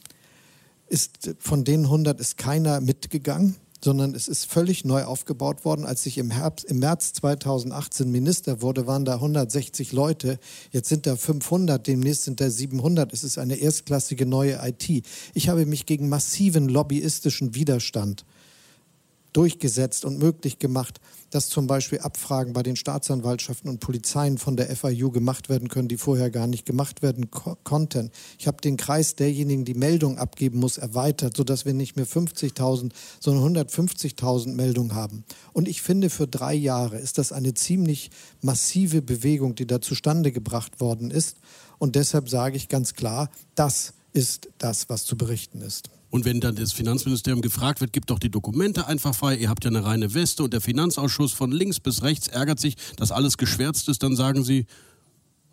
S4: Ist, von den 100 ist keiner mitgegangen, sondern es ist völlig neu aufgebaut worden. Als ich im, Herbst, im März 2018 Minister wurde, waren da 160 Leute. Jetzt sind da 500, demnächst sind da 700. Es ist eine erstklassige neue IT. Ich habe mich gegen massiven lobbyistischen Widerstand durchgesetzt und möglich gemacht, dass zum Beispiel Abfragen bei den Staatsanwaltschaften und Polizeien von der FIU gemacht werden können, die vorher gar nicht gemacht werden ko konnten. Ich habe den Kreis derjenigen, die Meldung abgeben muss, erweitert, sodass wir nicht mehr 50.000, sondern 150.000 Meldungen haben. Und ich finde, für drei Jahre ist das eine ziemlich massive Bewegung, die da zustande gebracht worden ist. Und deshalb sage ich ganz klar, das ist das, was zu berichten ist.
S2: Und wenn dann das Finanzministerium gefragt wird, gibt doch die Dokumente einfach frei, ihr habt ja eine reine Weste und der Finanzausschuss von links bis rechts ärgert sich, dass alles geschwärzt ist, dann sagen sie,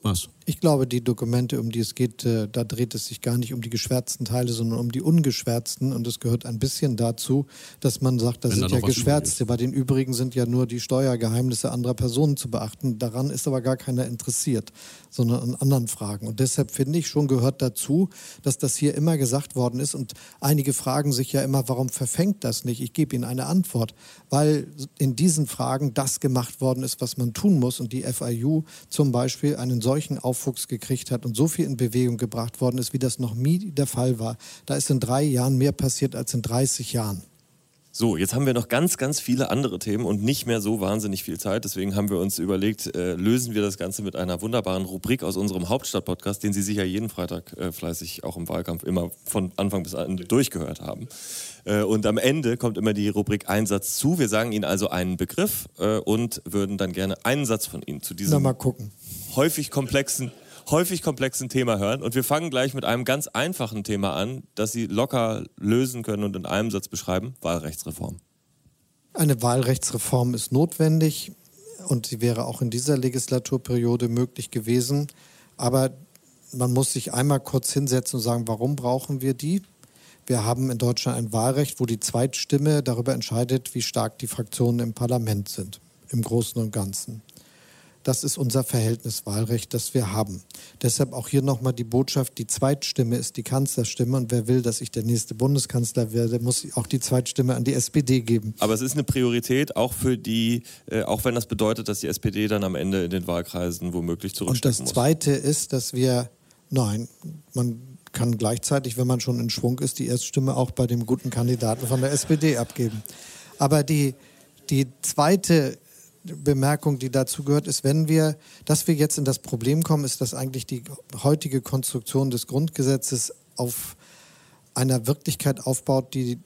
S2: was?
S4: Ich glaube, die Dokumente, um die es geht, äh, da dreht es sich gar nicht um die geschwärzten Teile, sondern um die ungeschwärzten. Und es gehört ein bisschen dazu, dass man sagt, das
S2: Wenn
S4: sind
S2: da
S4: ja geschwärzte. Bei den übrigen sind ja nur die Steuergeheimnisse anderer Personen zu beachten. Daran ist aber gar keiner interessiert, sondern an anderen Fragen. Und deshalb finde ich schon gehört dazu, dass das hier immer gesagt worden ist. Und einige fragen sich ja immer, warum verfängt das nicht? Ich gebe Ihnen eine Antwort, weil in diesen Fragen das gemacht worden ist, was man tun muss. Und die FIU zum Beispiel einen solchen Aufwuchs gekriegt hat und so viel in Bewegung gebracht worden ist, wie das noch nie der Fall war. Da ist in drei Jahren mehr passiert als in 30 Jahren.
S3: So, jetzt haben wir noch ganz, ganz viele andere Themen und nicht mehr so wahnsinnig viel Zeit. Deswegen haben wir uns überlegt, äh, lösen wir das Ganze mit einer wunderbaren Rubrik aus unserem Hauptstadt-Podcast, den Sie sicher jeden Freitag äh, fleißig auch im Wahlkampf immer von Anfang bis Ende durchgehört haben. Äh, und am Ende kommt immer die Rubrik Einsatz zu. Wir sagen Ihnen also einen Begriff äh, und würden dann gerne einen Satz von Ihnen zu
S4: Na,
S3: diesem
S4: mal gucken.
S3: Häufig komplexen häufig komplexen Thema hören. Und wir fangen gleich mit einem ganz einfachen Thema an, das Sie locker lösen können und in einem Satz beschreiben. Wahlrechtsreform.
S4: Eine Wahlrechtsreform ist notwendig und sie wäre auch in dieser Legislaturperiode möglich gewesen. Aber man muss sich einmal kurz hinsetzen und sagen, warum brauchen wir die? Wir haben in Deutschland ein Wahlrecht, wo die Zweitstimme darüber entscheidet, wie stark die Fraktionen im Parlament sind, im Großen und Ganzen. Das ist unser Verhältniswahlrecht, das wir haben. Deshalb auch hier nochmal die Botschaft, die Zweitstimme ist die Kanzlerstimme und wer will, dass ich der nächste Bundeskanzler werde, muss auch die Zweitstimme an die SPD geben.
S3: Aber es ist eine Priorität auch für die, äh, auch wenn das bedeutet, dass die SPD dann am Ende in den Wahlkreisen womöglich zurückstecken
S4: Und das Zweite ist, dass wir, nein, man kann gleichzeitig, wenn man schon in Schwung ist, die Erststimme auch bei dem guten Kandidaten von der SPD abgeben. Aber die, die zweite Bemerkung, die dazu gehört, ist, wenn wir, dass wir jetzt in das Problem kommen, ist, dass eigentlich die heutige Konstruktion des Grundgesetzes auf einer Wirklichkeit aufbaut, die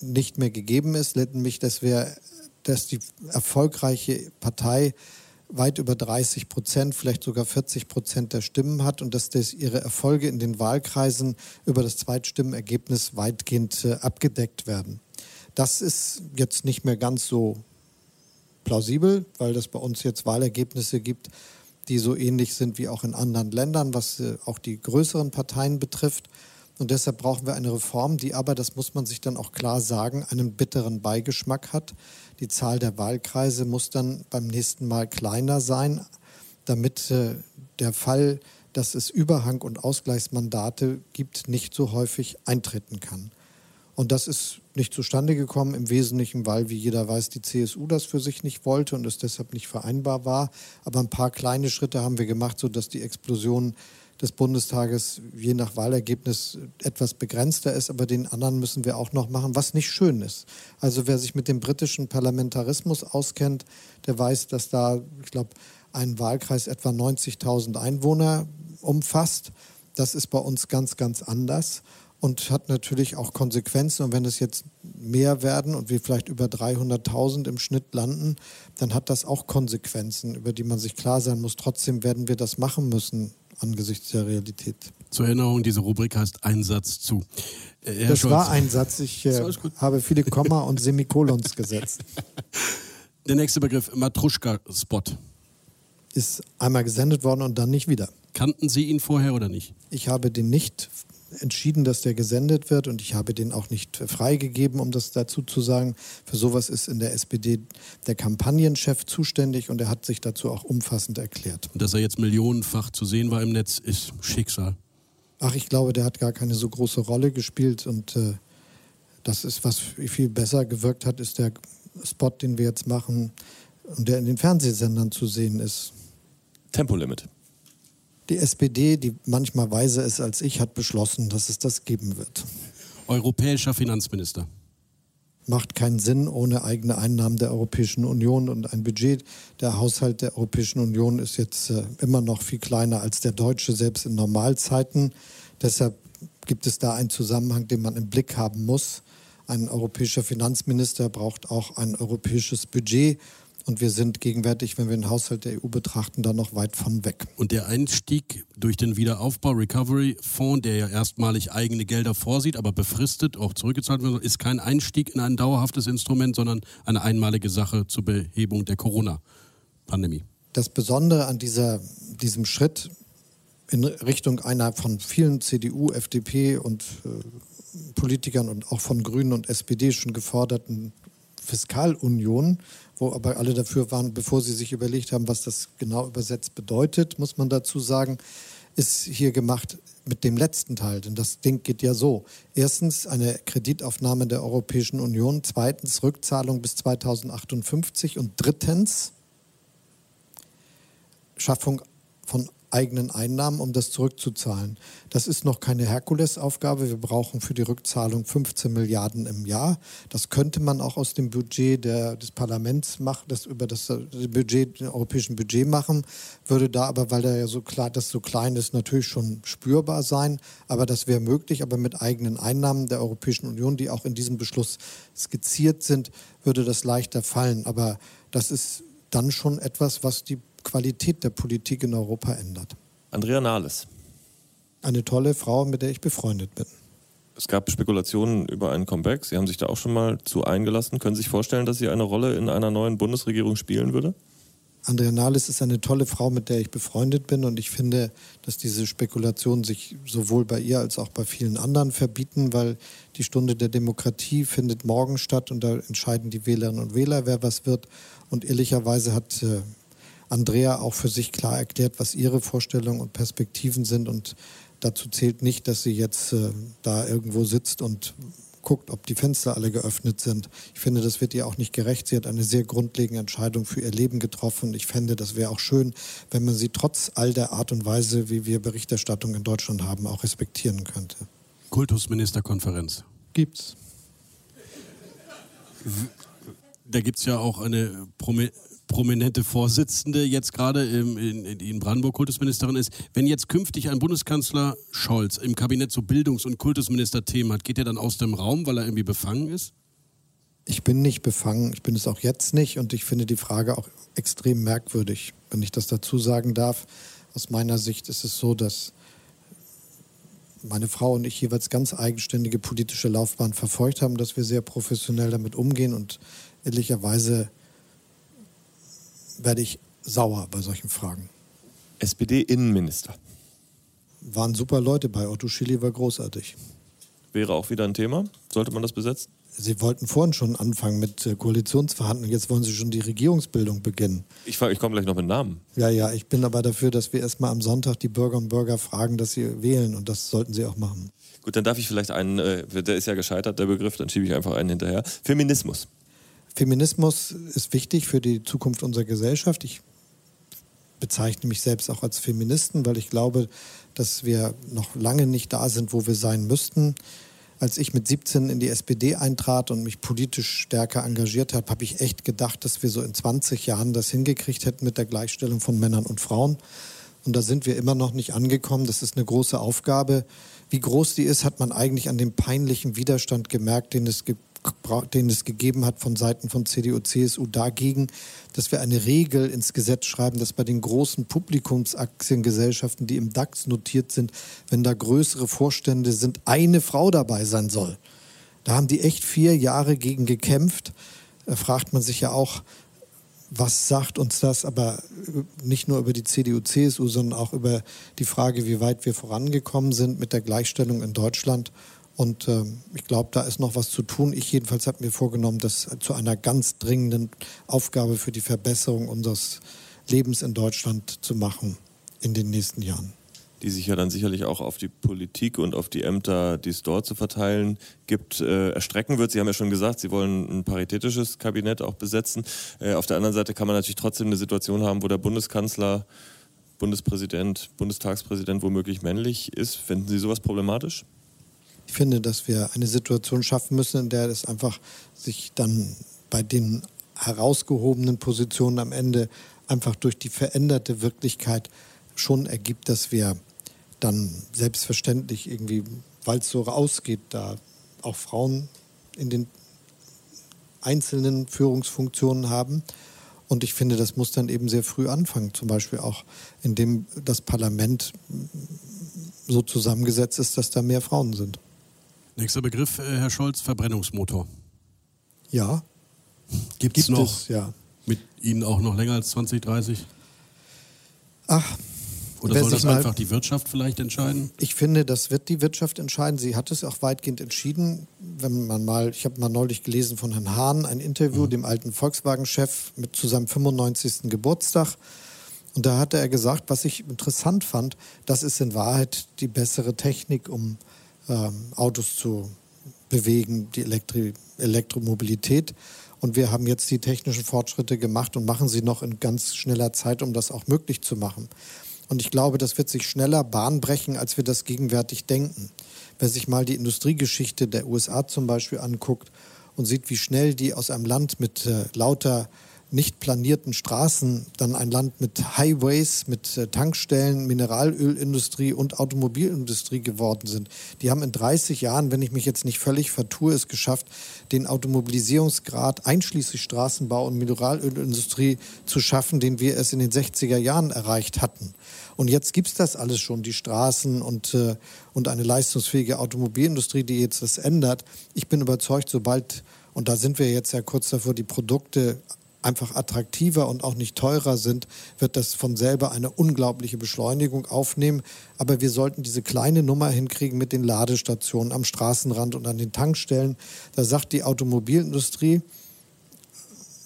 S4: nicht mehr gegeben ist, nämlich dass wir, dass die erfolgreiche Partei weit über 30 Prozent, vielleicht sogar 40 Prozent der Stimmen hat und dass das ihre Erfolge in den Wahlkreisen über das Zweitstimmenergebnis weitgehend äh, abgedeckt werden. Das ist jetzt nicht mehr ganz so plausibel, weil das bei uns jetzt Wahlergebnisse gibt, die so ähnlich sind wie auch in anderen Ländern, was äh, auch die größeren Parteien betrifft. Und deshalb brauchen wir eine Reform, die aber, das muss man sich dann auch klar sagen, einen bitteren Beigeschmack hat. Die Zahl der Wahlkreise muss dann beim nächsten Mal kleiner sein, damit äh, der Fall, dass es Überhang- und Ausgleichsmandate gibt, nicht so häufig eintreten kann. Und das ist nicht zustande gekommen, im Wesentlichen, weil, wie jeder weiß, die CSU das für sich nicht wollte und es deshalb nicht vereinbar war. Aber ein paar kleine Schritte haben wir gemacht, sodass die Explosion des Bundestages je nach Wahlergebnis etwas begrenzter ist, aber den anderen müssen wir auch noch machen, was nicht schön ist. Also wer sich mit dem britischen Parlamentarismus auskennt, der weiß, dass da, ich glaube, ein Wahlkreis etwa 90.000 Einwohner umfasst. Das ist bei uns ganz, ganz anders und hat natürlich auch Konsequenzen. Und wenn es jetzt mehr werden und wir vielleicht über 300.000 im Schnitt landen, dann hat das auch Konsequenzen, über die man sich klar sein muss. Trotzdem werden wir das machen müssen angesichts der Realität.
S2: Zur Erinnerung, diese Rubrik heißt Einsatz zu.
S4: Äh, Herr das Scholz. war ein Satz. Ich äh, habe viele Komma und Semikolons gesetzt.
S2: Der nächste Begriff, Matruschka-Spot.
S4: Ist einmal gesendet worden und dann nicht wieder.
S2: Kannten Sie ihn vorher oder nicht?
S4: Ich habe den nicht entschieden, dass der gesendet wird und ich habe den auch nicht freigegeben, um das dazu zu sagen. Für sowas ist in der SPD der Kampagnenchef zuständig und er hat sich dazu auch umfassend erklärt.
S2: Und dass er jetzt millionenfach zu sehen war im Netz, ist Schicksal.
S4: Ach, ich glaube, der hat gar keine so große Rolle gespielt und äh, das ist, was viel besser gewirkt hat, ist der Spot, den wir jetzt machen und der in den Fernsehsendern zu sehen ist.
S3: Tempolimit.
S4: Die SPD, die manchmal weiser ist als ich, hat beschlossen, dass es das geben wird.
S2: Europäischer Finanzminister.
S4: Macht keinen Sinn ohne eigene Einnahmen der Europäischen Union und ein Budget. Der Haushalt der Europäischen Union ist jetzt äh, immer noch viel kleiner als der deutsche, selbst in Normalzeiten. Deshalb gibt es da einen Zusammenhang, den man im Blick haben muss. Ein europäischer Finanzminister braucht auch ein europäisches Budget. Und wir sind gegenwärtig, wenn wir den Haushalt der EU betrachten, da noch weit von weg.
S2: Und der Einstieg durch den Wiederaufbau Recovery Fonds, der ja erstmalig eigene Gelder vorsieht, aber befristet auch zurückgezahlt wird, ist kein Einstieg in ein dauerhaftes Instrument, sondern eine einmalige Sache zur Behebung der Corona-Pandemie.
S4: Das Besondere an dieser, diesem Schritt in Richtung einer von vielen CDU, FDP und äh, Politikern und auch von Grünen und SPD schon geforderten Fiskalunion wo aber alle dafür waren, bevor sie sich überlegt haben, was das genau übersetzt bedeutet, muss man dazu sagen, ist hier gemacht mit dem letzten Teil. Denn das Ding geht ja so. Erstens eine Kreditaufnahme der Europäischen Union, zweitens Rückzahlung bis 2058 und drittens Schaffung von eigenen Einnahmen, um das zurückzuzahlen. Das ist noch keine Herkulesaufgabe. Wir brauchen für die Rückzahlung 15 Milliarden im Jahr. Das könnte man auch aus dem Budget der, des Parlaments machen, das über das Budget, den europäischen Budget machen, würde da aber, weil da ja so klar, das so klein ist, natürlich schon spürbar sein. Aber das wäre möglich, aber mit eigenen Einnahmen der Europäischen Union, die auch in diesem Beschluss skizziert sind, würde das leichter fallen. Aber das ist dann schon etwas, was die Qualität der Politik in Europa ändert.
S3: Andrea Nahles.
S4: Eine tolle Frau, mit der ich befreundet bin.
S3: Es gab Spekulationen über ein Comeback. Sie haben sich da auch schon mal zu eingelassen. Können Sie sich vorstellen, dass sie eine Rolle in einer neuen Bundesregierung spielen würde?
S4: Andrea Nahles ist eine tolle Frau, mit der ich befreundet bin. Und ich finde, dass diese Spekulationen sich sowohl bei ihr als auch bei vielen anderen verbieten, weil die Stunde der Demokratie findet morgen statt und da entscheiden die Wählerinnen und Wähler, wer was wird. Und ehrlicherweise hat äh, Andrea auch für sich klar erklärt, was ihre Vorstellungen und Perspektiven sind. Und dazu zählt nicht, dass sie jetzt äh, da irgendwo sitzt und guckt, ob die Fenster alle geöffnet sind. Ich finde, das wird ihr auch nicht gerecht. Sie hat eine sehr grundlegende Entscheidung für ihr Leben getroffen. Ich fände, das wäre auch schön, wenn man sie trotz all der Art und Weise, wie wir Berichterstattung in Deutschland haben, auch respektieren könnte.
S2: Kultusministerkonferenz.
S4: Gibt's.
S2: Da gibt es ja auch eine Promi prominente Vorsitzende jetzt gerade in, Brandenburg Kultusministerin ist. Wenn jetzt künftig ein Bundeskanzler Scholz im Kabinett so Bildungs- und Kultusministerthemen hat, geht er dann aus dem Raum, weil er irgendwie befangen ist?
S4: Ich bin nicht befangen, ich bin es auch jetzt nicht und ich finde die Frage auch extrem merkwürdig, wenn ich das dazu sagen darf. Aus meiner Sicht ist es so, dass meine Frau und ich jeweils ganz eigenständige politische Laufbahn verfolgt haben, dass wir sehr professionell damit umgehen und ehrlicherweise werde ich sauer bei solchen Fragen.
S3: SPD-Innenminister.
S4: Waren super Leute bei. Otto Schilly war großartig.
S3: Wäre auch wieder ein Thema. Sollte man das besetzen?
S4: Sie wollten vorhin schon anfangen mit äh, Koalitionsverhandlungen. Jetzt wollen Sie schon die Regierungsbildung beginnen.
S3: Ich, ich komme gleich noch mit Namen.
S4: Ja, ja. Ich bin aber dafür, dass wir erstmal am Sonntag die Bürger und Bürger fragen, dass sie wählen. Und das sollten Sie auch machen.
S3: Gut, dann darf ich vielleicht einen, äh, der ist ja gescheitert, der Begriff, dann schiebe ich einfach einen hinterher. Feminismus.
S4: Feminismus ist wichtig für die Zukunft unserer Gesellschaft. Ich bezeichne mich selbst auch als Feministen, weil ich glaube, dass wir noch lange nicht da sind, wo wir sein müssten. Als ich mit 17 in die SPD eintrat und mich politisch stärker engagiert habe, habe ich echt gedacht, dass wir so in 20 Jahren das hingekriegt hätten mit der Gleichstellung von Männern und Frauen. Und da sind wir immer noch nicht angekommen. Das ist eine große Aufgabe. Wie groß die ist, hat man eigentlich an dem peinlichen Widerstand gemerkt, den es gibt den es gegeben hat von Seiten von CDU, CSU dagegen, dass wir eine Regel ins Gesetz schreiben, dass bei den großen Publikumsaktiengesellschaften, die im DAX notiert sind, wenn da größere Vorstände sind, eine Frau dabei sein soll. Da haben die echt vier Jahre gegen gekämpft. Da fragt man sich ja auch, was sagt uns das, aber nicht nur über die CDU, CSU, sondern auch über die Frage, wie weit wir vorangekommen sind mit der Gleichstellung in Deutschland. Und äh, ich glaube, da ist noch was zu tun. Ich jedenfalls habe mir vorgenommen, das zu einer ganz dringenden Aufgabe für die Verbesserung unseres Lebens in Deutschland zu machen in den nächsten Jahren.
S3: Die sich ja dann sicherlich auch auf die Politik und auf die Ämter, die es dort zu verteilen gibt, äh, erstrecken wird. Sie haben ja schon gesagt, Sie wollen ein paritätisches Kabinett auch besetzen. Äh, auf der anderen Seite kann man natürlich trotzdem eine Situation haben, wo der Bundeskanzler, Bundespräsident, Bundestagspräsident womöglich männlich ist. Finden Sie sowas problematisch?
S4: Ich finde, dass wir eine Situation schaffen müssen, in der es einfach sich dann bei den herausgehobenen Positionen am Ende einfach durch die veränderte Wirklichkeit schon ergibt, dass wir dann selbstverständlich irgendwie, weil es so ausgeht, da auch Frauen in den einzelnen Führungsfunktionen haben. Und ich finde, das muss dann eben sehr früh anfangen, zum Beispiel auch, indem das Parlament so zusammengesetzt ist, dass da mehr Frauen sind.
S2: Nächster Begriff, äh, Herr Scholz, Verbrennungsmotor.
S4: Ja.
S2: Gibt's Gibt noch
S4: es, ja.
S2: mit Ihnen auch noch länger als 2030?
S4: Ach.
S2: Oder soll das einfach die Wirtschaft vielleicht entscheiden?
S4: Ich finde, das wird die Wirtschaft entscheiden. Sie hat es auch weitgehend entschieden. Wenn man mal, ich habe mal neulich gelesen von Herrn Hahn, ein Interview, mhm. dem alten Volkswagen-Chef, mit zu seinem 95. Geburtstag. Und da hatte er gesagt, was ich interessant fand, das ist in Wahrheit die bessere Technik, um ähm, Autos zu bewegen, die Elektri Elektromobilität. Und wir haben jetzt die technischen Fortschritte gemacht und machen sie noch in ganz schneller Zeit, um das auch möglich zu machen. Und ich glaube, das wird sich schneller Bahn brechen, als wir das gegenwärtig denken. Wer sich mal die Industriegeschichte der USA zum Beispiel anguckt und sieht, wie schnell die aus einem Land mit äh, lauter nicht planierten Straßen dann ein Land mit Highways, mit äh, Tankstellen, Mineralölindustrie und Automobilindustrie geworden sind. Die haben in 30 Jahren, wenn ich mich jetzt nicht völlig vertue, es geschafft, den Automobilisierungsgrad einschließlich Straßenbau und Mineralölindustrie zu schaffen, den wir es in den 60er Jahren erreicht hatten. Und jetzt gibt es das alles schon, die Straßen und, äh, und eine leistungsfähige Automobilindustrie, die jetzt das ändert. Ich bin überzeugt, sobald, und da sind wir jetzt ja kurz davor, die Produkte einfach attraktiver und auch nicht teurer sind, wird das von selber eine unglaubliche Beschleunigung aufnehmen. Aber wir sollten diese kleine Nummer hinkriegen mit den Ladestationen am Straßenrand und an den Tankstellen. Da sagt die Automobilindustrie,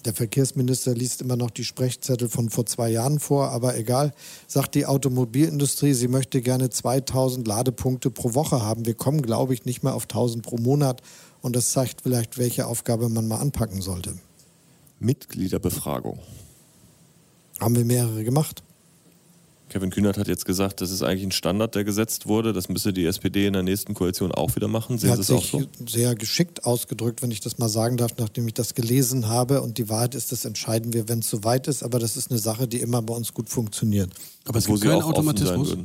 S4: der Verkehrsminister liest immer noch die Sprechzettel von vor zwei Jahren vor, aber egal, sagt die Automobilindustrie, sie möchte gerne 2000 Ladepunkte pro Woche haben. Wir kommen, glaube ich, nicht mehr auf 1000 pro Monat und das zeigt vielleicht, welche Aufgabe man mal anpacken sollte.
S3: Mitgliederbefragung.
S4: Haben wir mehrere gemacht.
S3: Kevin Kühnert hat jetzt gesagt, das ist eigentlich ein Standard, der gesetzt wurde. Das müsste die SPD in der nächsten Koalition auch wieder machen. Sehen Sie es auch so?
S4: sehr geschickt ausgedrückt, wenn ich das mal sagen darf, nachdem ich das gelesen habe. Und die Wahrheit ist, das entscheiden wir, wenn es soweit ist. Aber das ist eine Sache, die immer bei uns gut funktioniert.
S2: Aber es gibt
S3: Sie
S2: keinen Automatismus.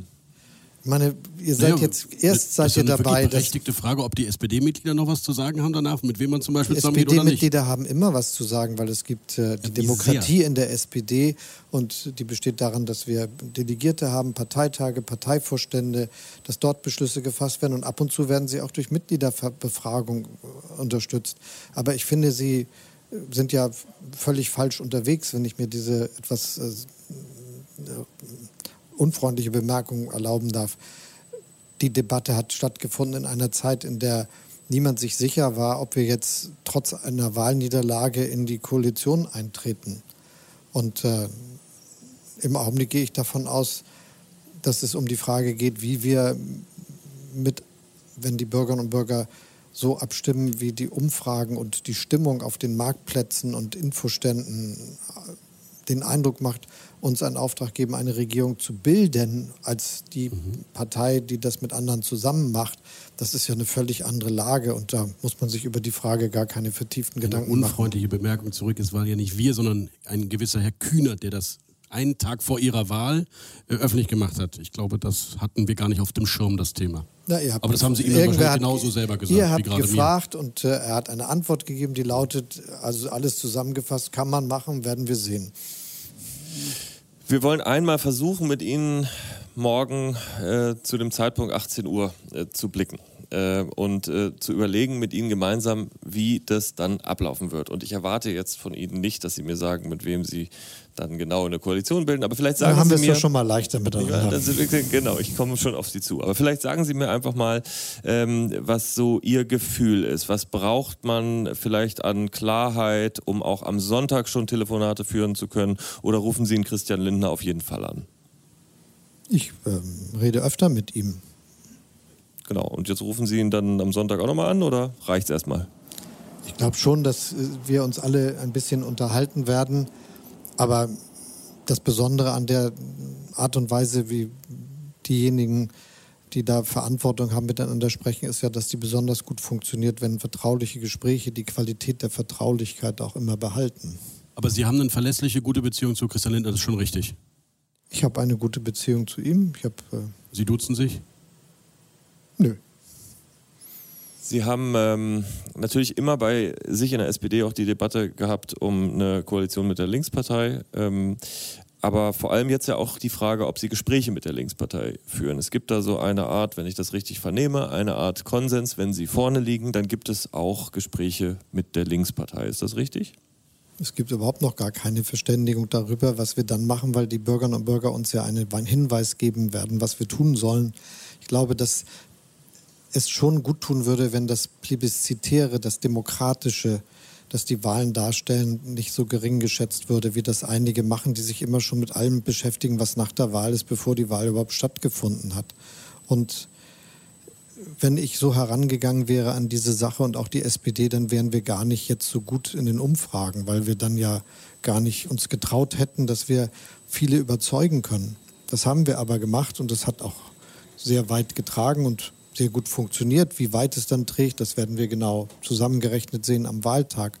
S4: Ich meine, ihr seid
S2: Naja,
S4: jetzt, erst
S2: das
S4: seid
S2: ist ja
S4: ihr
S2: eine
S4: dabei,
S2: wirklich
S4: dass
S2: berechtigte Frage, ob die SPD-Mitglieder noch was zu sagen haben danach, mit wem man zum Beispiel zusammengeht oder nicht.
S4: SPD-Mitglieder haben immer was zu sagen, weil es gibt äh, die
S2: wie
S4: Demokratie in der SPD und die besteht darin, dass wir Delegierte haben, Parteitage, Parteivorstände, dass dort Beschlüsse gefasst werden und ab und zu werden sie auch durch Mitgliederbefragung äh, unterstützt. Aber ich finde, sie äh, sind ja völlig falsch unterwegs, wenn ich mir diese etwas äh, unfreundliche Bemerkung erlauben darf. Die Debatte hat stattgefunden in einer Zeit, in der niemand sich sicher war, ob wir jetzt trotz einer Wahlniederlage in die Koalition eintreten. Und äh, im Augenblick gehe ich davon aus, dass es um die Frage geht, wie wir mit, wenn die Bürgerinnen und Bürger so abstimmen, wie die Umfragen und die Stimmung auf den Marktplätzen und Infoständen den Eindruck macht, uns einen Auftrag geben, eine Regierung zu bilden, als die Partei, die das mit anderen zusammen macht. Das ist ja eine völlig andere Lage und da muss man sich über die Frage gar keine vertieften
S2: Eine
S4: Gedanken machen.
S2: unfreundliche Bemerkung zurück. Es waren ja nicht wir, sondern ein gewisser Herr Kühnert, der das einen Tag vor ihrer Wahl äh, öffentlich gemacht hat. Ich glaube, das hatten wir gar nicht auf dem Schirm, das Thema.
S4: Na,
S2: Aber das haben Sie ihm wahrscheinlich
S4: hat-
S2: genauso selber gesagt,
S4: Ihr
S2: wie
S4: habt
S2: gerade mir.
S4: gefragt und äh, er hat eine Antwort gegeben, die lautet, also alles zusammengefasst, kann man machen, werden wir sehen.
S3: Wir wollen einmal versuchen, mit Ihnen morgen äh, zu dem Zeitpunkt 18 Uhr äh, zu blicken äh, und äh, zu überlegen mit Ihnen gemeinsam, wie das dann ablaufen wird. Und ich erwarte jetzt von Ihnen nicht, dass Sie mir sagen, mit wem Sie dann genau eine Koalition bilden, aber vielleicht sagen
S4: Da haben wir
S3: Sie
S4: es
S3: mir...
S4: doch schon mal leichter
S3: Ja,
S4: miteinander.
S3: ist wirklich, genau, ich komme schon auf Sie zu. Aber vielleicht sagen Sie mir einfach mal, ähm, was so Ihr Gefühl ist. Was braucht man vielleicht an Klarheit, um auch am Sonntag schon Telefonate führen zu können? Oder rufen Sie einen Christian Lindner auf jeden Fall an?
S4: Ich ähm, rede öfter mit ihm.
S3: Genau. Und jetzt rufen Sie ihn dann am Sonntag auch nochmal an oder reicht es erstmal?
S4: Ich glaube schon, dass äh, wir uns alle ein bisschen unterhalten werden. Aber das Besondere an der Art und Weise, wie diejenigen, die da Verantwortung haben, miteinander sprechen, ist ja, dass die besonders gut funktioniert, wenn vertrauliche Gespräche die Qualität der Vertraulichkeit auch immer behalten.
S2: Aber Sie haben eine verlässliche, gute Beziehung zu Christian Lindner, das ist schon richtig.
S4: Ich habe eine gute Beziehung zu ihm. Ich habe. Äh,
S2: Sie duzen sich?
S4: Nö.
S3: Sie haben ähm, natürlich immer bei sich in der SPD auch die Debatte gehabt um eine Koalition mit der Linkspartei. Ähm, aber vor allem jetzt ja auch die Frage, ob Sie Gespräche mit der Linkspartei führen. Es gibt da so eine Art, wenn ich das richtig vernehme, eine Art Konsens. Wenn Sie vorne liegen, dann gibt es auch Gespräche mit der Linkspartei. Ist das richtig?
S4: Es gibt überhaupt noch gar keine Verständigung darüber, was wir dann machen, weil die Bürgerinnen und Bürger uns ja einen Hinweis geben werden, was wir tun sollen. Ich glaube, dass es schon gut tun würde, wenn das Plebiszitäre, das Demokratische, das die Wahlen darstellen, nicht so gering geschätzt würde, wie das einige machen, die sich immer schon mit allem beschäftigen, was nach der Wahl ist, bevor die Wahl überhaupt stattgefunden hat. Und wenn ich so herangegangen wäre an diese Sache und auch die SPD, dann wären wir gar nicht jetzt so gut in den Umfragen, weil wir dann ja gar nicht uns getraut hätten, dass wir viele überzeugen können. Das haben wir aber gemacht und das hat auch sehr weit getragen und sehr gut funktioniert. Wie weit es dann trägt, das werden wir genau zusammengerechnet sehen am Wahltag.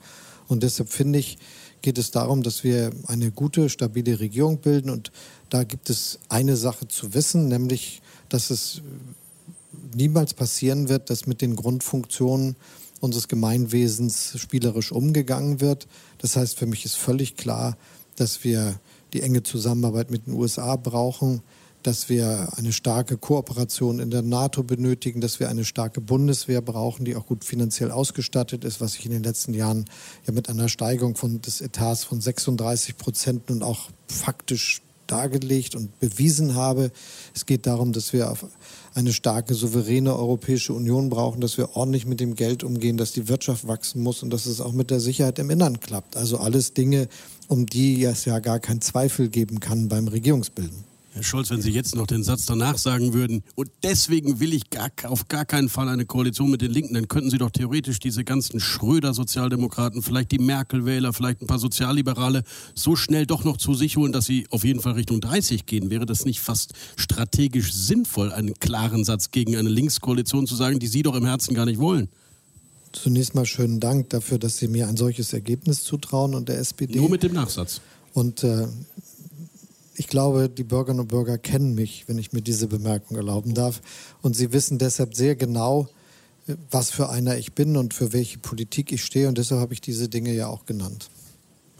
S4: Und deshalb finde ich, geht es darum, dass wir eine gute, stabile Regierung bilden. Und da gibt es eine Sache zu wissen, nämlich, dass es niemals passieren wird, dass mit den Grundfunktionen unseres Gemeinwesens spielerisch umgegangen wird. Das heißt, für mich ist völlig klar, dass wir die enge Zusammenarbeit mit den USA brauchen, dass wir eine starke Kooperation in der NATO benötigen, dass wir eine starke Bundeswehr brauchen, die auch gut finanziell ausgestattet ist, was sich in den letzten Jahren ja mit einer Steigerung von, des Etats von 36 Prozent nun auch faktisch dargelegt und bewiesen habe. Es geht darum, dass wir eine starke, souveräne Europäische Union brauchen, dass wir ordentlich mit dem Geld umgehen, dass die Wirtschaft wachsen muss und dass es auch mit der Sicherheit im Innern klappt. Also alles Dinge, um die es ja gar keinen Zweifel geben kann beim Regierungsbilden.
S2: Herr Scholz, wenn Sie jetzt noch den Satz danach sagen würden, und deswegen will ich gar, auf gar keinen Fall eine Koalition mit den Linken, dann könnten Sie doch theoretisch diese ganzen Schröder-Sozialdemokraten, vielleicht die Merkel-Wähler, vielleicht ein paar Sozialliberale so schnell doch noch zu sich holen, dass sie auf jeden Fall Richtung 30 gehen. Wäre das nicht fast strategisch sinnvoll, einen klaren Satz gegen eine Linkskoalition zu sagen, die Sie doch im Herzen gar nicht wollen?
S4: Zunächst mal schönen Dank dafür, dass Sie mir ein solches Ergebnis zutrauen und der SPD.
S2: Nur mit dem Nachsatz.
S4: Und äh, ich glaube, die Bürgerinnen und Bürger kennen mich, wenn ich mir diese Bemerkung erlauben darf. Und sie wissen deshalb sehr genau, was für einer ich bin und für welche Politik ich stehe. Und deshalb habe ich diese Dinge ja auch genannt.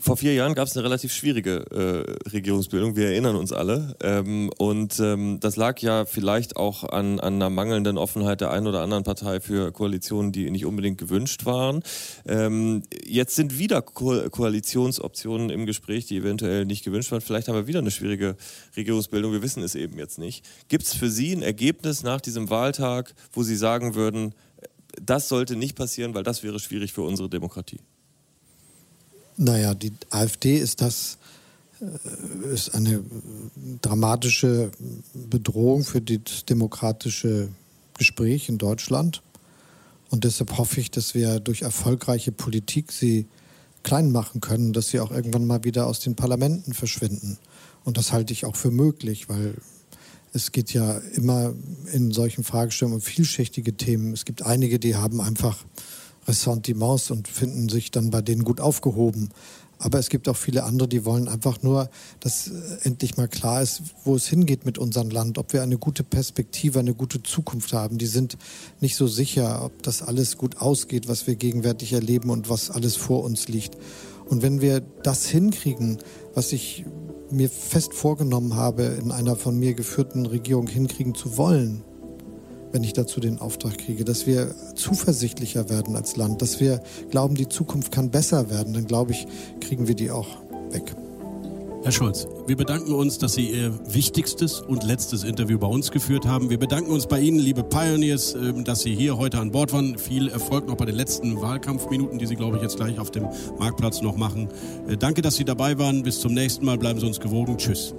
S3: Vor vier Jahren gab es eine relativ schwierige äh, Regierungsbildung, wir erinnern uns alle. Ähm, und ähm, das lag ja vielleicht auch an, an einer mangelnden Offenheit der einen oder anderen Partei für Koalitionen, die nicht unbedingt gewünscht waren. Ähm, jetzt sind wieder Ko Koalitionsoptionen im Gespräch, die eventuell nicht gewünscht waren. Vielleicht haben wir wieder eine schwierige Regierungsbildung, wir wissen es eben jetzt nicht. Gibt es für Sie ein Ergebnis nach diesem Wahltag, wo Sie sagen würden, das sollte nicht passieren, weil das wäre schwierig für unsere Demokratie?
S4: Naja, die AfD ist das äh, ist eine dramatische Bedrohung für das demokratische Gespräch in Deutschland. Und deshalb hoffe ich, dass wir durch erfolgreiche Politik sie klein machen können, dass sie auch irgendwann mal wieder aus den Parlamenten verschwinden. Und das halte ich auch für möglich, weil es geht ja immer in solchen Fragestellungen um vielschichtige Themen. Es gibt einige, die haben einfach Ressentiments und finden sich dann bei denen gut aufgehoben. Aber es gibt auch viele andere, die wollen einfach nur, dass äh, endlich mal klar ist, wo es hingeht mit unserem Land, ob wir eine gute Perspektive, eine gute Zukunft haben. Die sind nicht so sicher, ob das alles gut ausgeht, was wir gegenwärtig erleben und was alles vor uns liegt. Und wenn wir das hinkriegen, was ich mir fest vorgenommen habe, in einer von mir geführten Regierung hinkriegen zu wollen, wenn ich dazu den Auftrag kriege, dass wir zuversichtlicher werden als Land, dass wir glauben, die Zukunft kann besser werden, dann glaube ich, kriegen wir die auch weg.
S2: Herr Schulz, wir bedanken uns, dass Sie Ihr wichtigstes und letztes Interview bei uns geführt haben. Wir bedanken uns bei Ihnen, liebe Pioneers, ähm, dass Sie hier heute an Bord waren. Viel Erfolg noch bei den letzten Wahlkampfminuten, die Sie, glaube ich, jetzt gleich auf dem Marktplatz noch machen. Äh, danke, dass Sie dabei waren. Bis zum nächsten Mal. Bleiben Sie uns gewogen. Tschüss.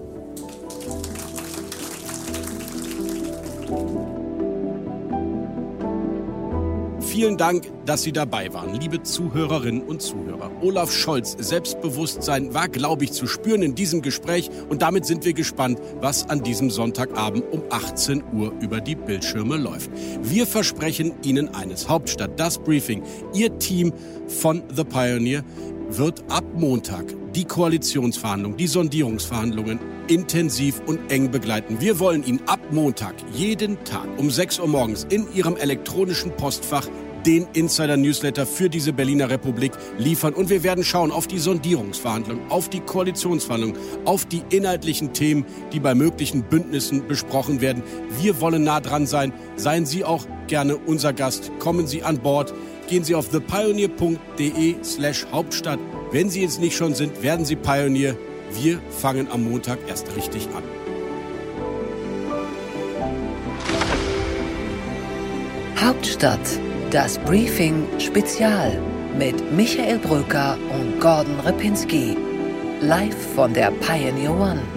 S2: Vielen Dank, dass Sie dabei waren, liebe Zuhörerinnen und Zuhörer. Olaf Scholz Selbstbewusstsein war, glaube ich, zu spüren in diesem Gespräch und damit sind wir gespannt, was an diesem Sonntagabend um 18 Uhr über die Bildschirme läuft. Wir versprechen Ihnen eines, Hauptstadt, das Briefing, Ihr Team von The Pioneer wird ab Montag die Koalitionsverhandlungen, die Sondierungsverhandlungen intensiv und eng begleiten. Wir wollen Ihnen ab Montag jeden Tag um 6 Uhr morgens in Ihrem elektronischen Postfach den Insider-Newsletter für diese Berliner Republik liefern. Und wir werden schauen auf die Sondierungsverhandlungen, auf die Koalitionsverhandlungen, auf die inhaltlichen Themen, die bei möglichen Bündnissen besprochen werden. Wir wollen nah dran sein. Seien Sie auch gerne unser Gast. Kommen Sie an Bord. Gehen Sie auf thepioneer.de slash Hauptstadt. Wenn Sie jetzt nicht schon sind, werden Sie Pionier. Wir fangen am Montag erst richtig an.
S1: Hauptstadt das Briefing Spezial mit Michael Bröker und Gordon Ripinski. Live von der Pioneer One.